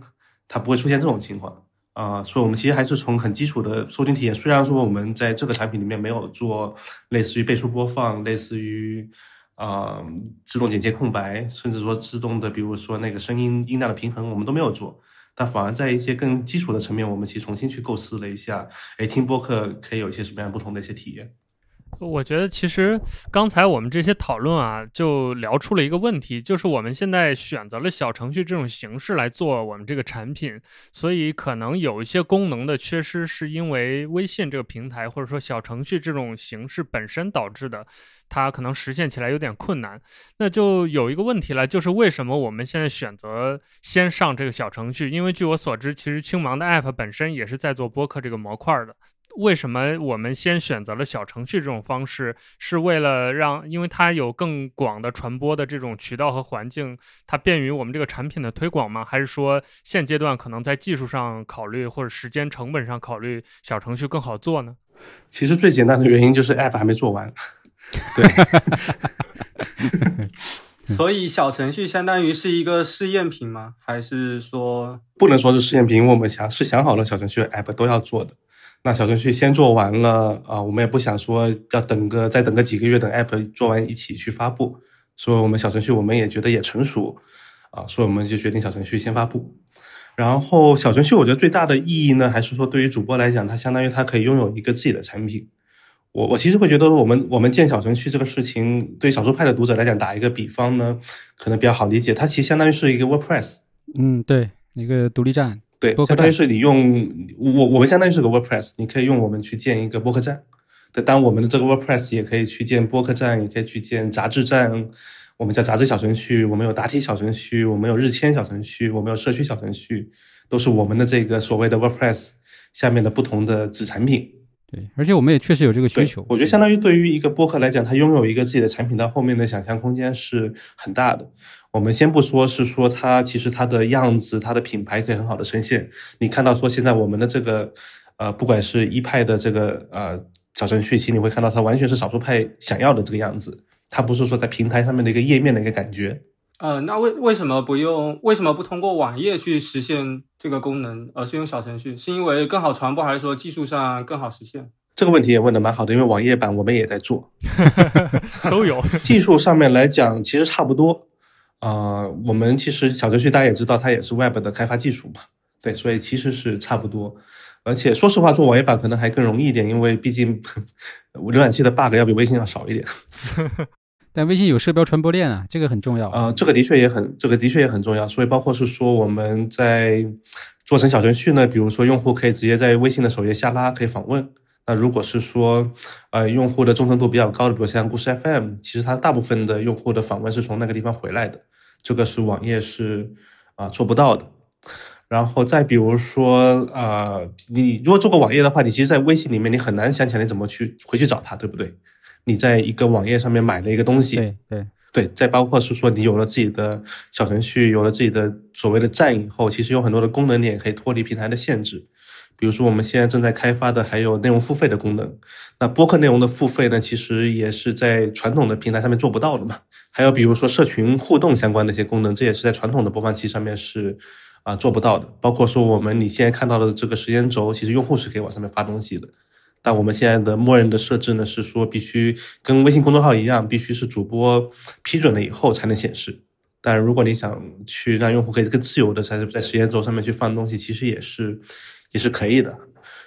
它不会出现这种情况啊。所以我们其实还是从很基础的收听体验，虽然说我们在这个产品里面没有做类似于倍速播放，类似于啊自动剪切空白，甚至说自动的，比如说那个声音音量的平衡，我们都没有做。但反而在一些更基础的层面，我们其实重新去构思了一下，哎，听播客可以有一些什么样不同的一些体验。我觉得其实刚才我们这些讨论啊，就聊出了一个问题，就是我们现在选择了小程序这种形式来做我们这个产品，所以可能有一些功能的缺失，是因为微信这个平台或者说小程序这种形式本身导致的。它可能实现起来有点困难，那就有一个问题了，就是为什么我们现在选择先上这个小程序？因为据我所知，其实青芒的 App 本身也是在做播客这个模块的。为什么我们先选择了小程序这种方式？是为了让，因为它有更广的传播的这种渠道和环境，它便于我们这个产品的推广吗？还是说现阶段可能在技术上考虑或者时间成本上考虑，小程序更好做呢？其实最简单的原因就是 App 还没做完。对 所以小程序相当于是一个试验品吗？还是说不能说是试验品？因为我们想是想好了小程序 app 都要做的。那小程序先做完了啊，我们也不想说要等个再等个几个月，等 app 做完一起去发布。所以我们小程序我们也觉得也成熟啊，所以我们就决定小程序先发布。然后小程序我觉得最大的意义呢，还是说对于主播来讲，它相当于它可以拥有一个自己的产品。我我其实会觉得，我们我们建小程序这个事情，对少数派的读者来讲，打一个比方呢，可能比较好理解。它其实相当于是一个 WordPress，嗯，对，一个独立站，对，相当于是你用我我们相当于是个 WordPress，你可以用我们去建一个播客站。对，当我们的这个 WordPress 也可以去建播客站，也可以去建杂志站。我们叫杂志小程序，我们有答题小程序，我们有日签小程序，我们有社区小程序，都是我们的这个所谓的 WordPress 下面的不同的子产品。对，而且我们也确实有这个需求。我觉得相当于对于一个播客来讲，它拥有一个自己的产品，到后面的想象空间是很大的。我们先不说是说它其实它的样子、它的品牌可以很好的呈现。你看到说现在我们的这个呃，不管是一派的这个呃小程序，其实你会看到它完全是少数派想要的这个样子。它不是说在平台上面的一个页面的一个感觉。呃，那为为什么不用？为什么不通过网页去实现这个功能，而是用小程序？是因为更好传播，还是说技术上更好实现？这个问题也问的蛮好的，因为网页版我们也在做 都有。技术上面来讲，其实差不多。呃，我们其实小程序大家也知道，它也是 Web 的开发技术嘛，对，所以其实是差不多。而且说实话，做网页版可能还更容易一点，因为毕竟 浏览器的 bug 要比微信要少一点。但微信有社标传播链啊，这个很重要。呃，这个的确也很，这个的确也很重要。所以包括是说我们在做成小程序呢，比如说用户可以直接在微信的首页下拉，可以访问。那如果是说，呃，用户的忠诚度比较高的，比如像故事 FM，其实它大部分的用户的访问是从那个地方回来的，这个是网页是啊做不到的。然后再比如说，呃，你如果做过网页的话，你其实，在微信里面你很难想起来你怎么去回去找它，对不对？你在一个网页上面买了一个东西，对对对。再包括是说，你有了自己的小程序，有了自己的所谓的站以后，其实有很多的功能你也可以脱离平台的限制。比如说，我们现在正在开发的还有内容付费的功能。那播客内容的付费呢，其实也是在传统的平台上面做不到的嘛。还有比如说社群互动相关的一些功能，这也是在传统的播放器上面是。啊，做不到的，包括说我们你现在看到的这个时间轴，其实用户是可以往上面发东西的，但我们现在的默认的设置呢，是说必须跟微信公众号一样，必须是主播批准了以后才能显示。但如果你想去让用户可以更自由的在在时间轴上面去放东西，其实也是也是可以的。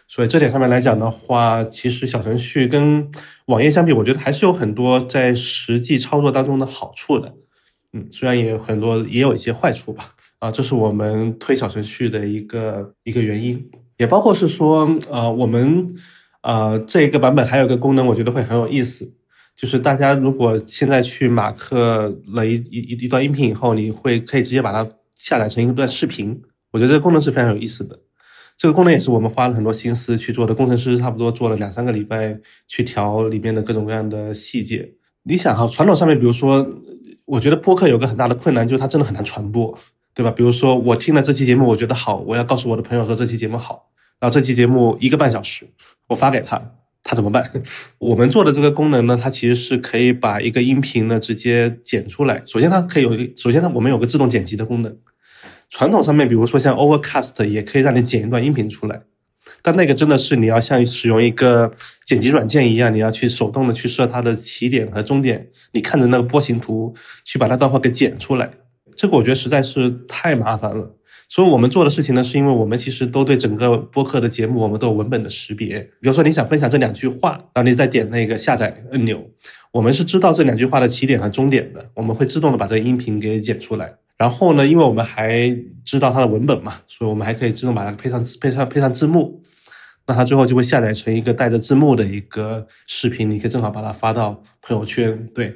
所以这点上面来讲的话，其实小程序跟网页相比，我觉得还是有很多在实际操作当中的好处的。嗯，虽然也有很多也有一些坏处吧。啊，这是我们推小程序的一个一个原因，也包括是说，呃，我们呃这个版本还有个功能，我觉得会很有意思，就是大家如果现在去马克了一一一段音频以后，你会可以直接把它下载成一段视频，我觉得这个功能是非常有意思的。这个功能也是我们花了很多心思去做的，工程师差不多做了两三个礼拜去调里面的各种各样的细节。你想哈，传统上面，比如说，我觉得播客有个很大的困难，就是它真的很难传播。对吧？比如说，我听了这期节目，我觉得好，我要告诉我的朋友说这期节目好。然后这期节目一个半小时，我发给他，他怎么办？我们做的这个功能呢，它其实是可以把一个音频呢直接剪出来。首先，它可以有一个，首先呢，我们有个自动剪辑的功能。传统上面，比如说像 Overcast 也可以让你剪一段音频出来，但那个真的是你要像使用一个剪辑软件一样，你要去手动的去设它的起点和终点，你看着那个波形图去把那段话给剪出来。这个我觉得实在是太麻烦了，所以我们做的事情呢，是因为我们其实都对整个播客的节目，我们都有文本的识别。比如说你想分享这两句话，然后你再点那个下载按钮，我们是知道这两句话的起点和终点的，我们会自动的把这个音频给剪出来。然后呢，因为我们还知道它的文本嘛，所以我们还可以自动把它配上配上配上字幕，那它最后就会下载成一个带着字幕的一个视频，你可以正好把它发到朋友圈，对。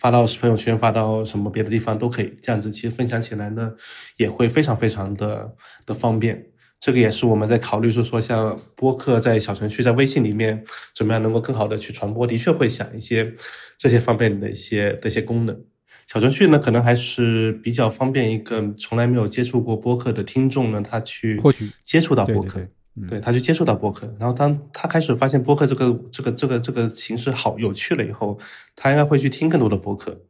发到朋友圈，发到什么别的地方都可以，这样子其实分享起来呢，也会非常非常的的方便。这个也是我们在考虑，说说像播客在小程序在微信里面怎么样能够更好的去传播，的确会想一些这些方面的一些的一些功能。小程序呢，可能还是比较方便一个从来没有接触过播客的听众呢，他去获取接触到播客。对他就接触到播客，然后当他开始发现播客这个这个这个这个形式好有趣了以后，他应该会去听更多的播客。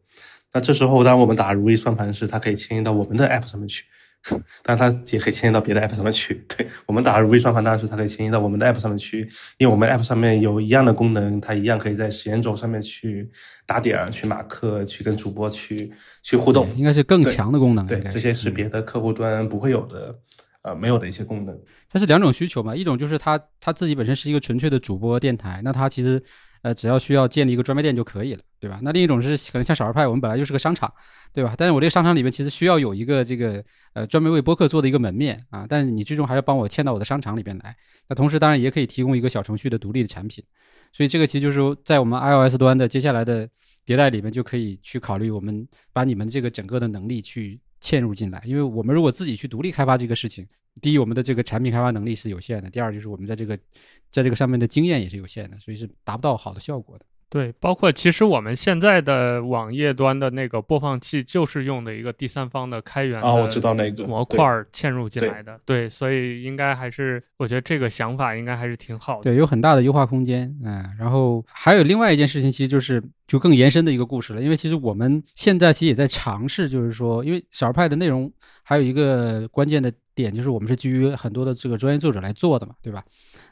那这时候，当然我们打如意算盘时，他可以迁移到我们的 app 上面去，但他也可以迁移到别的 app 上面去。对我们打如意算盘，当然是他可以迁移到我们的 app 上面去，因为我们 app 上面有一样的功能，它一样可以在时间轴上面去打点、去马克、去跟主播去去互动，应该是更强的功能。对，这些是别的客户端不会有的。呃，没有的一些功能，它是两种需求嘛。一种就是它它自己本身是一个纯粹的主播电台，那它其实呃只要需要建立一个专卖店就可以了，对吧？那另一种是可能像少儿派，我们本来就是个商场，对吧？但是我这个商场里面其实需要有一个这个呃专门为播客做的一个门面啊，但是你最终还要帮我嵌到我的商场里边来。那同时当然也可以提供一个小程序的独立的产品，所以这个其实就是说在我们 iOS 端的接下来的迭代里面就可以去考虑，我们把你们这个整个的能力去。嵌入进来，因为我们如果自己去独立开发这个事情，第一，我们的这个产品开发能力是有限的；第二，就是我们在这个在这个上面的经验也是有限的，所以是达不到好的效果的。对，包括其实我们现在的网页端的那个播放器就是用的一个第三方的开源啊，我知道那个模块嵌入进来的，对，所以应该还是我觉得这个想法应该还是挺好的，对，有很大的优化空间，嗯，然后还有另外一件事情，其实就是就更延伸的一个故事了，因为其实我们现在其实也在尝试，就是说，因为小儿派的内容还有一个关键的点，就是我们是基于很多的这个专业作者来做的嘛，对吧？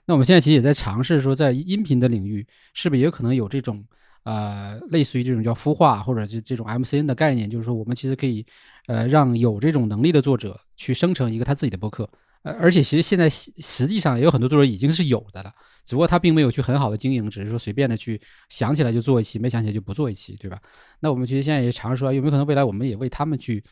那我们现在其实也在尝试说，在音频的领域，是不是也有可能有这种，呃，类似于这种叫孵化或者这这种 MCN 的概念？就是说，我们其实可以，呃，让有这种能力的作者去生成一个他自己的博客，呃，而且其实现在实际上也有很多作者已经是有的了，只不过他并没有去很好的经营，只是说随便的去想起来就做一期，没想起来就不做一期，对吧？那我们其实现在也尝试说，有没有可能未来我们也为他们去。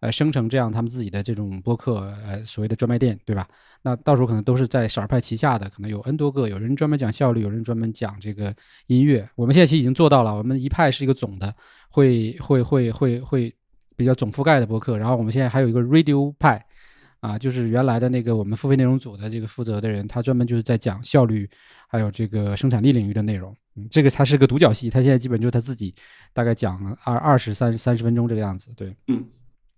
呃，生成这样他们自己的这种播客，呃，所谓的专卖店，对吧？那到时候可能都是在少儿派旗下的，可能有 N 多个，有人专门讲效率，有人专门讲这个音乐。我们现在其实已经做到了，我们一派是一个总的，会会会会会比较总覆盖的播客。然后我们现在还有一个 Radio 派，啊，就是原来的那个我们付费内容组的这个负责的人，他专门就是在讲效率，还有这个生产力领域的内容。嗯，这个他是个独角戏，他现在基本就是他自己大概讲了二二十三三十分钟这个样子，对，嗯。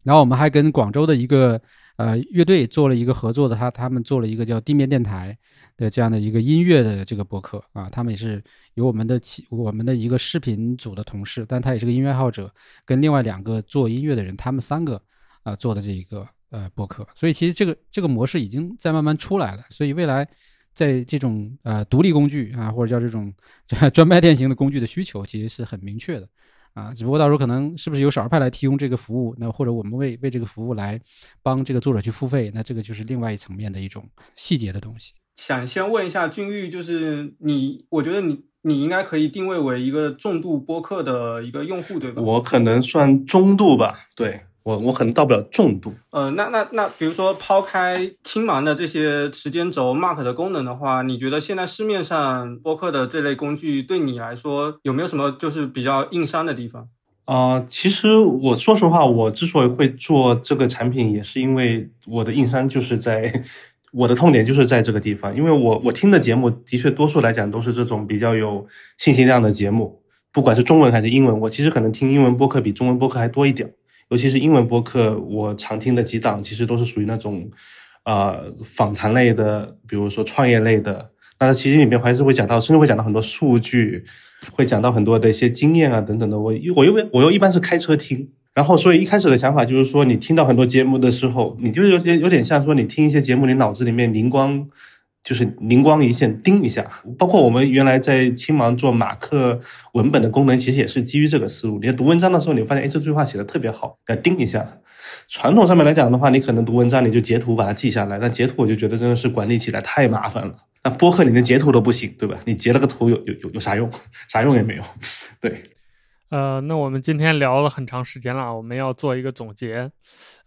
然后我们还跟广州的一个呃乐队做了一个合作的，他他们做了一个叫地面电台的这样的一个音乐的这个博客啊，他们也是有我们的起我们的一个视频组的同事，但他也是个音乐爱好者，跟另外两个做音乐的人，他们三个啊做的这一个呃博客，所以其实这个这个模式已经在慢慢出来了，所以未来在这种呃独立工具啊或者叫这种专卖店型的工具的需求，其实是很明确的。啊，只不过到时候可能是不是由少儿派来提供这个服务，那或者我们为为这个服务来帮这个作者去付费，那这个就是另外一层面的一种细节的东西。想先问一下俊玉，就是你，我觉得你你应该可以定位为一个重度播客的一个用户，对吧？我可能算中度吧，对。我我可能到不了重度。呃，那那那，比如说抛开青芒的这些时间轴 mark 的功能的话，你觉得现在市面上播客的这类工具对你来说有没有什么就是比较硬伤的地方？啊，其实我说实话，我之所以会做这个产品，也是因为我的硬伤就是在我的痛点就是在这个地方，因为我我听的节目的确多数来讲都是这种比较有信息量的节目，不管是中文还是英文，我其实可能听英文播客比中文播客还多一点。尤其是英文播客，我常听的几档其实都是属于那种，呃，访谈类的，比如说创业类的。那它其实里面还是会讲到，甚至会讲到很多数据，会讲到很多的一些经验啊等等的。我我又我又一般是开车听，然后所以一开始的想法就是说，你听到很多节目的时候，你就有点有点像说你听一些节目，你脑子里面灵光。就是灵光一现，叮一下。包括我们原来在青芒做马克文本的功能，其实也是基于这个思路。你在读文章的时候，你发现，哎，这句话写的特别好，要叮一下。传统上面来讲的话，你可能读文章你就截图把它记下来，但截图我就觉得真的是管理起来太麻烦了。那播客你连截图都不行，对吧？你截了个图有有有有啥用？啥用也没有。对。呃，那我们今天聊了很长时间了，我们要做一个总结。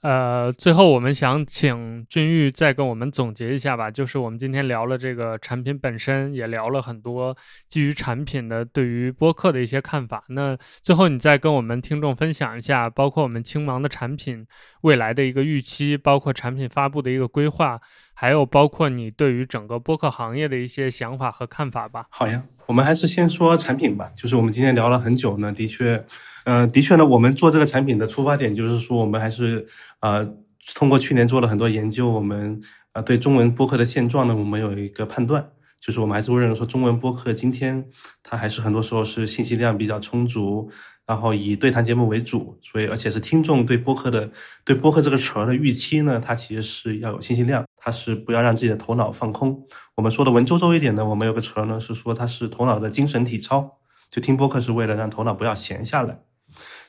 呃，最后我们想请君玉再跟我们总结一下吧，就是我们今天聊了这个产品本身，也聊了很多基于产品的对于播客的一些看法。那最后你再跟我们听众分享一下，包括我们青芒的产品未来的一个预期，包括产品发布的一个规划，还有包括你对于整个播客行业的一些想法和看法吧。好呀，我们还是先说产品吧。就是我们今天聊了很久呢，的确。呃，的确呢，我们做这个产品的出发点就是说，我们还是呃，通过去年做了很多研究，我们呃对中文播客的现状呢，我们有一个判断，就是我们还是会认为说，中文播客今天它还是很多时候是信息量比较充足，然后以对谈节目为主，所以而且是听众对播客的对播客这个词儿的预期呢，它其实是要有信息量，它是不要让自己的头脑放空。我们说的文绉绉一点呢，我们有个词儿呢是说它是头脑的精神体操，就听播客是为了让头脑不要闲下来。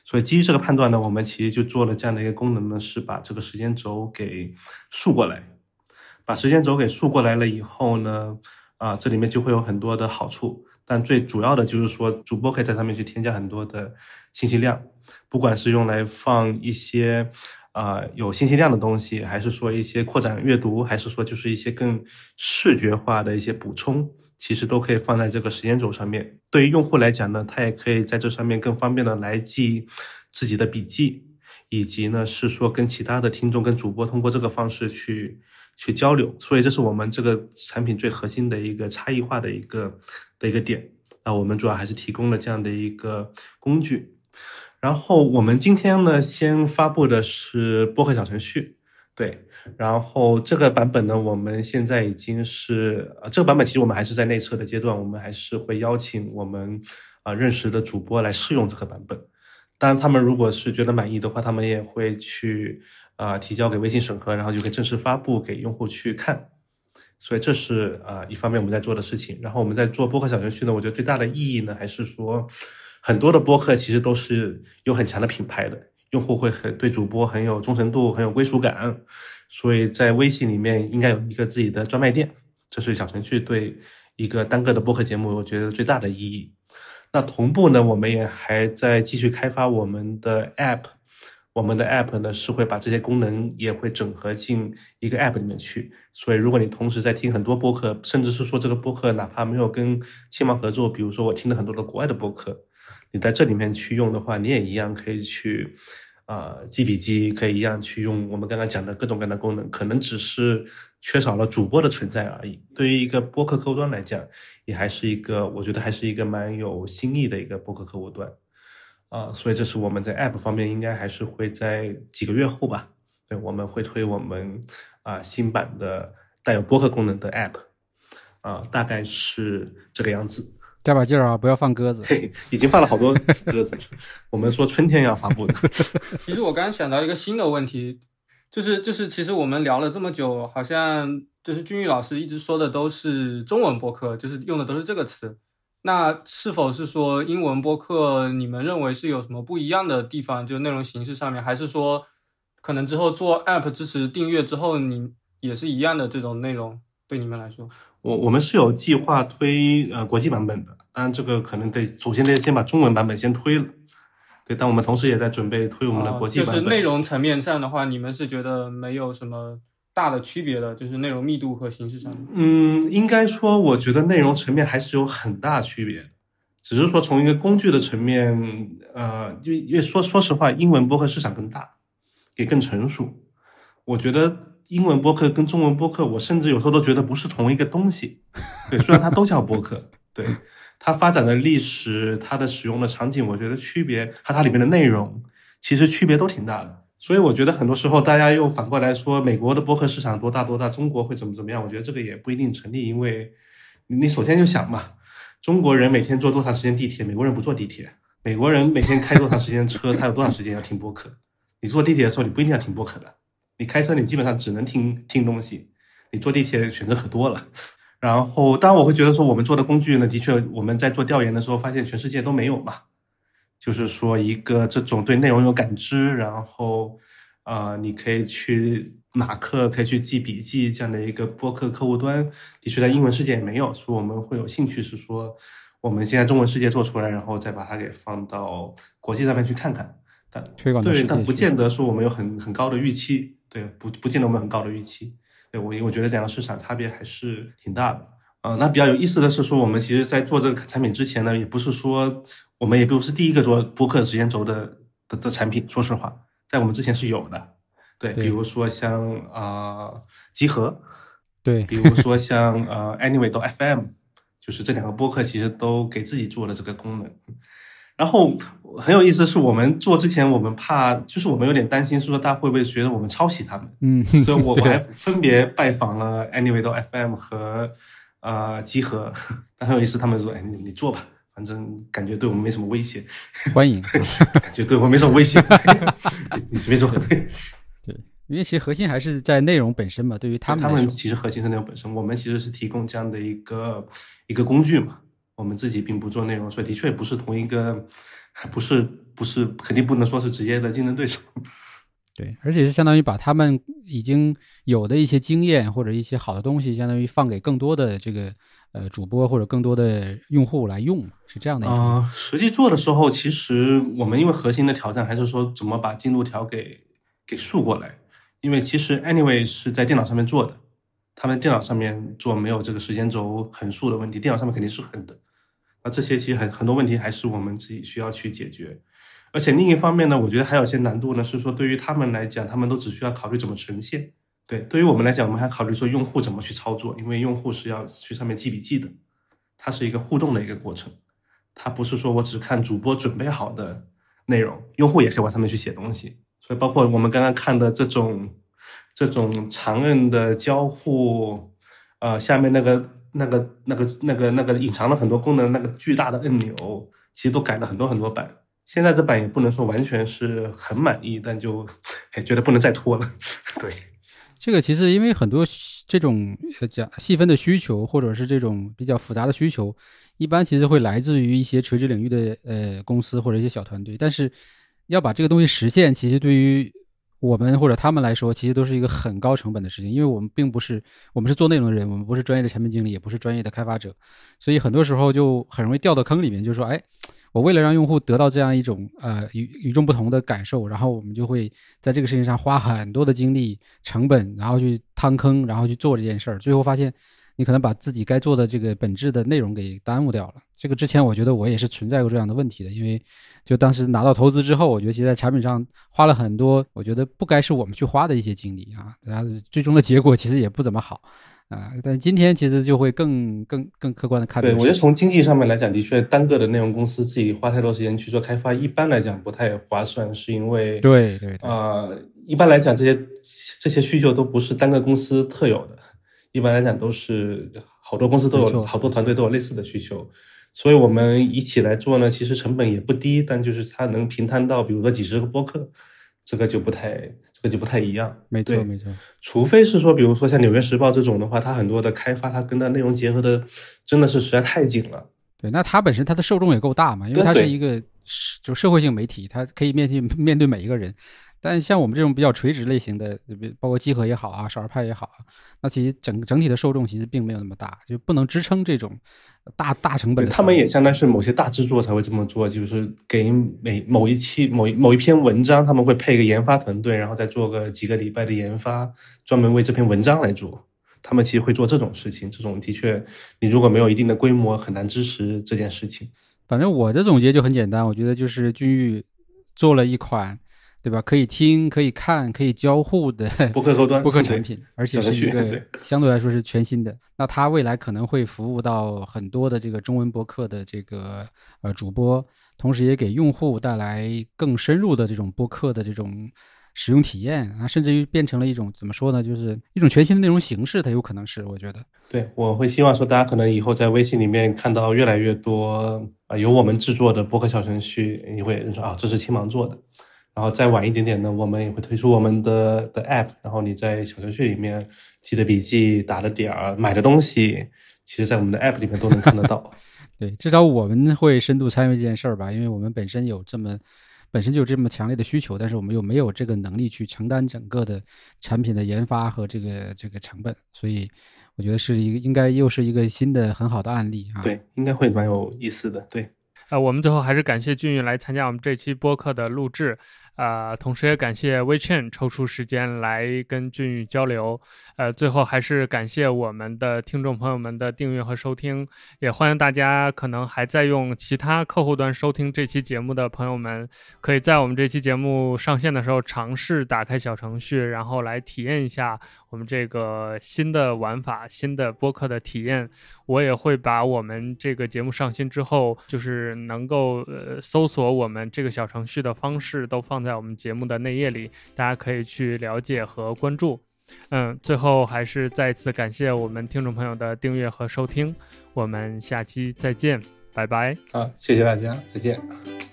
所以基于这个判断呢，我们其实就做了这样的一个功能呢，是把这个时间轴给竖过来。把时间轴给竖过来了以后呢，啊，这里面就会有很多的好处。但最主要的就是说，主播可以在上面去添加很多的信息量，不管是用来放一些啊有信息量的东西，还是说一些扩展阅读，还是说就是一些更视觉化的一些补充。其实都可以放在这个时间轴上面。对于用户来讲呢，他也可以在这上面更方便的来记自己的笔记，以及呢是说跟其他的听众、跟主播通过这个方式去去交流。所以这是我们这个产品最核心的一个差异化的一个的一个点。那我们主要还是提供了这样的一个工具。然后我们今天呢，先发布的是播客小程序，对。然后这个版本呢，我们现在已经是呃，这个版本其实我们还是在内测的阶段，我们还是会邀请我们啊认识的主播来试用这个版本。当然，他们如果是觉得满意的话，他们也会去啊提交给微信审核，然后就可以正式发布给用户去看。所以这是啊一方面我们在做的事情。然后我们在做播客小程序呢，我觉得最大的意义呢，还是说很多的播客其实都是有很强的品牌的，用户会很对主播很有忠诚度，很有归属感。所以在微信里面应该有一个自己的专卖店，这是小程序对一个单个的播客节目我觉得最大的意义。那同步呢，我们也还在继续开发我们的 App。我们的 app 呢是会把这些功能也会整合进一个 app 里面去，所以如果你同时在听很多播客，甚至是说这个播客哪怕没有跟青芒合作，比如说我听了很多的国外的播客，你在这里面去用的话，你也一样可以去，呃，记笔记，可以一样去用我们刚刚讲的各种各样的功能，可能只是缺少了主播的存在而已。对于一个播客客户端来讲，也还是一个我觉得还是一个蛮有新意的一个播客客户端。啊，所以这是我们在 App 方面应该还是会在几个月后吧，对，我们会推我们啊新版的带有播客功能的 App，啊，大概是这个样子。加把劲儿啊，不要放鸽子。嘿，已经放了好多鸽子。我们说春天要发布的。其实我刚刚想到一个新的问题，就是就是其实我们聊了这么久，好像就是俊玉老师一直说的都是中文播客，就是用的都是这个词。那是否是说英文播客？你们认为是有什么不一样的地方？就内容形式上面，还是说可能之后做 App 支持订阅之后，你也是一样的这种内容？对你们来说，我我们是有计划推呃国际版本的，当然这个可能得首先得先把中文版本先推了。对，但我们同时也在准备推我们的国际版本。就是内容层面上的话，你们是觉得没有什么？大的区别的就是内容密度和形式上。嗯，应该说，我觉得内容层面还是有很大区别，只是说从一个工具的层面，呃，因为因为说说实话，英文播客市场更大，也更成熟。我觉得英文播客跟中文播客，我甚至有时候都觉得不是同一个东西。对，虽然它都叫播客，对它发展的历史、它的使用的场景，我觉得区别和它里面的内容，其实区别都挺大的。所以我觉得很多时候大家又反过来说美国的播客市场多大多大，中国会怎么怎么样？我觉得这个也不一定成立，因为你首先就想嘛，中国人每天坐多长时间地铁？美国人不坐地铁。美国人每天开多长时间车？他有多长时间要听播客？你坐地铁的时候，你不一定要听播客的。你开车，你基本上只能听听东西。你坐地铁选择可多了。然后，当然我会觉得说，我们做的工具呢，的确我们在做调研的时候发现，全世界都没有嘛。就是说，一个这种对内容有感知，然后，呃，你可以去马克，可以去记笔记这样的一个播客客户端，的确在英文世界也没有，所以我们会有兴趣是说，我们现在中文世界做出来，然后再把它给放到国际上面去看看。但推广对，但不见得说我们有很很高的预期，对，不不见得我们很高的预期。对我，我觉得两个市场差别还是挺大的。啊，那比较有意思的是说，我们其实在做这个产品之前呢，也不是说。我们也不是第一个做播客时间轴的的的产品，说实话，在我们之前是有的，对，比如说像啊集合，对，比如说像呃 Anyway 到 FM，就是这两个播客其实都给自己做了这个功能。然后很有意思是我们做之前，我们怕就是我们有点担心，说大家会不会觉得我们抄袭他们？嗯，所以我 我还分别拜访了 Anyway 到 FM 和呃集合，但很有意思，他们说，哎，你你做吧。反正感觉对我们没什么威胁，欢迎。感觉对我们没什么威胁，你随便说对。对，因为其实核心还是在内容本身嘛。对于他们他们其实核心是内容本身。我们其实是提供这样的一个一个工具嘛。我们自己并不做内容，所以的确不是同一个，不是不是肯定不能说是直接的竞争对手。对，而且是相当于把他们已经有的一些经验或者一些好的东西，相当于放给更多的这个。呃，主播或者更多的用户来用是这样的。啊，实际做的时候，其实我们因为核心的挑战还是说怎么把进度条给给竖过来。因为其实 anyway 是在电脑上面做的，他们电脑上面做没有这个时间轴横竖的问题，电脑上面肯定是横的。那这些其实很很多问题还是我们自己需要去解决。而且另一方面呢，我觉得还有些难度呢，是说对于他们来讲，他们都只需要考虑怎么呈现。对，对于我们来讲，我们还考虑说用户怎么去操作，因为用户是要去上面记笔记的，它是一个互动的一个过程。它不是说我只看主播准备好的内容，用户也可以往上面去写东西。所以，包括我们刚刚看的这种这种长按的交互，呃，下面那个那个那个那个那个隐藏了很多功能那个巨大的按钮，其实都改了很多很多版。现在这版也不能说完全是很满意，但就哎觉得不能再拖了。对，这个其实因为很多这种讲细分的需求，或者是这种比较复杂的需求，一般其实会来自于一些垂直领域的呃公司或者一些小团队，但是。要把这个东西实现，其实对于我们或者他们来说，其实都是一个很高成本的事情，因为我们并不是我们是做内容的人，我们不是专业的产品经理，也不是专业的开发者，所以很多时候就很容易掉到坑里面，就是说，哎，我为了让用户得到这样一种呃与与众不同的感受，然后我们就会在这个事情上花很多的精力成本，然后去趟坑，然后去做这件事儿，最后发现。你可能把自己该做的这个本质的内容给耽误掉了。这个之前我觉得我也是存在过这样的问题的，因为就当时拿到投资之后，我觉得其实在产品上花了很多，我觉得不该是我们去花的一些精力啊，然后最终的结果其实也不怎么好啊。但今天其实就会更更更客观的看。对，我觉得从经济上面来讲，的确单个的内容公司自己花太多时间去做开发，一般来讲不太划算，是因为对对啊，一般来讲这些这些需求都不是单个公司特有的。一般来讲都是好多公司都有，好多团队都有类似的需求，所以我们一起来做呢，其实成本也不低，但就是它能平摊到，比如说几十个播客，这个就不太，这个就不太一样。没错，没错。除非是说，比如说像《纽约时报》这种的话，它很多的开发，它跟它内容结合的真的是实在太紧了。对，那它本身它的受众也够大嘛，因为它是一个就社会性媒体，它可以面对面对每一个人。但像我们这种比较垂直类型的，包括集合也好啊，少儿派也好啊，那其实整整体的受众其实并没有那么大，就不能支撑这种大大成本。他们也相当是某些大制作才会这么做，就是给每某一期某某一篇文章，他们会配个研发团队，然后再做个几个礼拜的研发，专门为这篇文章来做。他们其实会做这种事情，这种的确，你如果没有一定的规模，很难支持这件事情。反正我的总结就很简单，我觉得就是君玉做了一款。对吧？可以听、可以看、可以交互的 播客后 端播客产品，而且是一个相对来说是全新的。那它未来可能会服务到很多的这个中文博客的这个呃主播，同时也给用户带来更深入的这种播客的这种使用体验啊，甚至于变成了一种怎么说呢？就是一种全新的内容形式，它有可能是我觉得。对，我会希望说，大家可能以后在微信里面看到越来越多啊，由我们制作的播客小程序，你会认说啊，这是青芒做的。然后再晚一点点呢，我们也会推出我们的的 app，然后你在小程序里面记的笔记、打的点儿、买的东西，其实在我们的 app 里面都能看得到。对，至少我们会深度参与这件事儿吧，因为我们本身有这么本身就有这么强烈的需求，但是我们又没有这个能力去承担整个的产品的研发和这个这个成本，所以我觉得是一个应该又是一个新的很好的案例啊。对，应该会蛮有意思的。对，呃，我们最后还是感谢俊宇来参加我们这期播客的录制。啊，同时也感谢 WeChain 抽出时间来跟俊宇交流。呃，最后还是感谢我们的听众朋友们的订阅和收听，也欢迎大家可能还在用其他客户端收听这期节目的朋友们，可以在我们这期节目上线的时候尝试打开小程序，然后来体验一下我们这个新的玩法、新的播客的体验。我也会把我们这个节目上新之后，就是能够呃搜索我们这个小程序的方式都放。在我们节目的内页里，大家可以去了解和关注。嗯，最后还是再次感谢我们听众朋友的订阅和收听，我们下期再见，拜拜。好，谢谢大家，再见。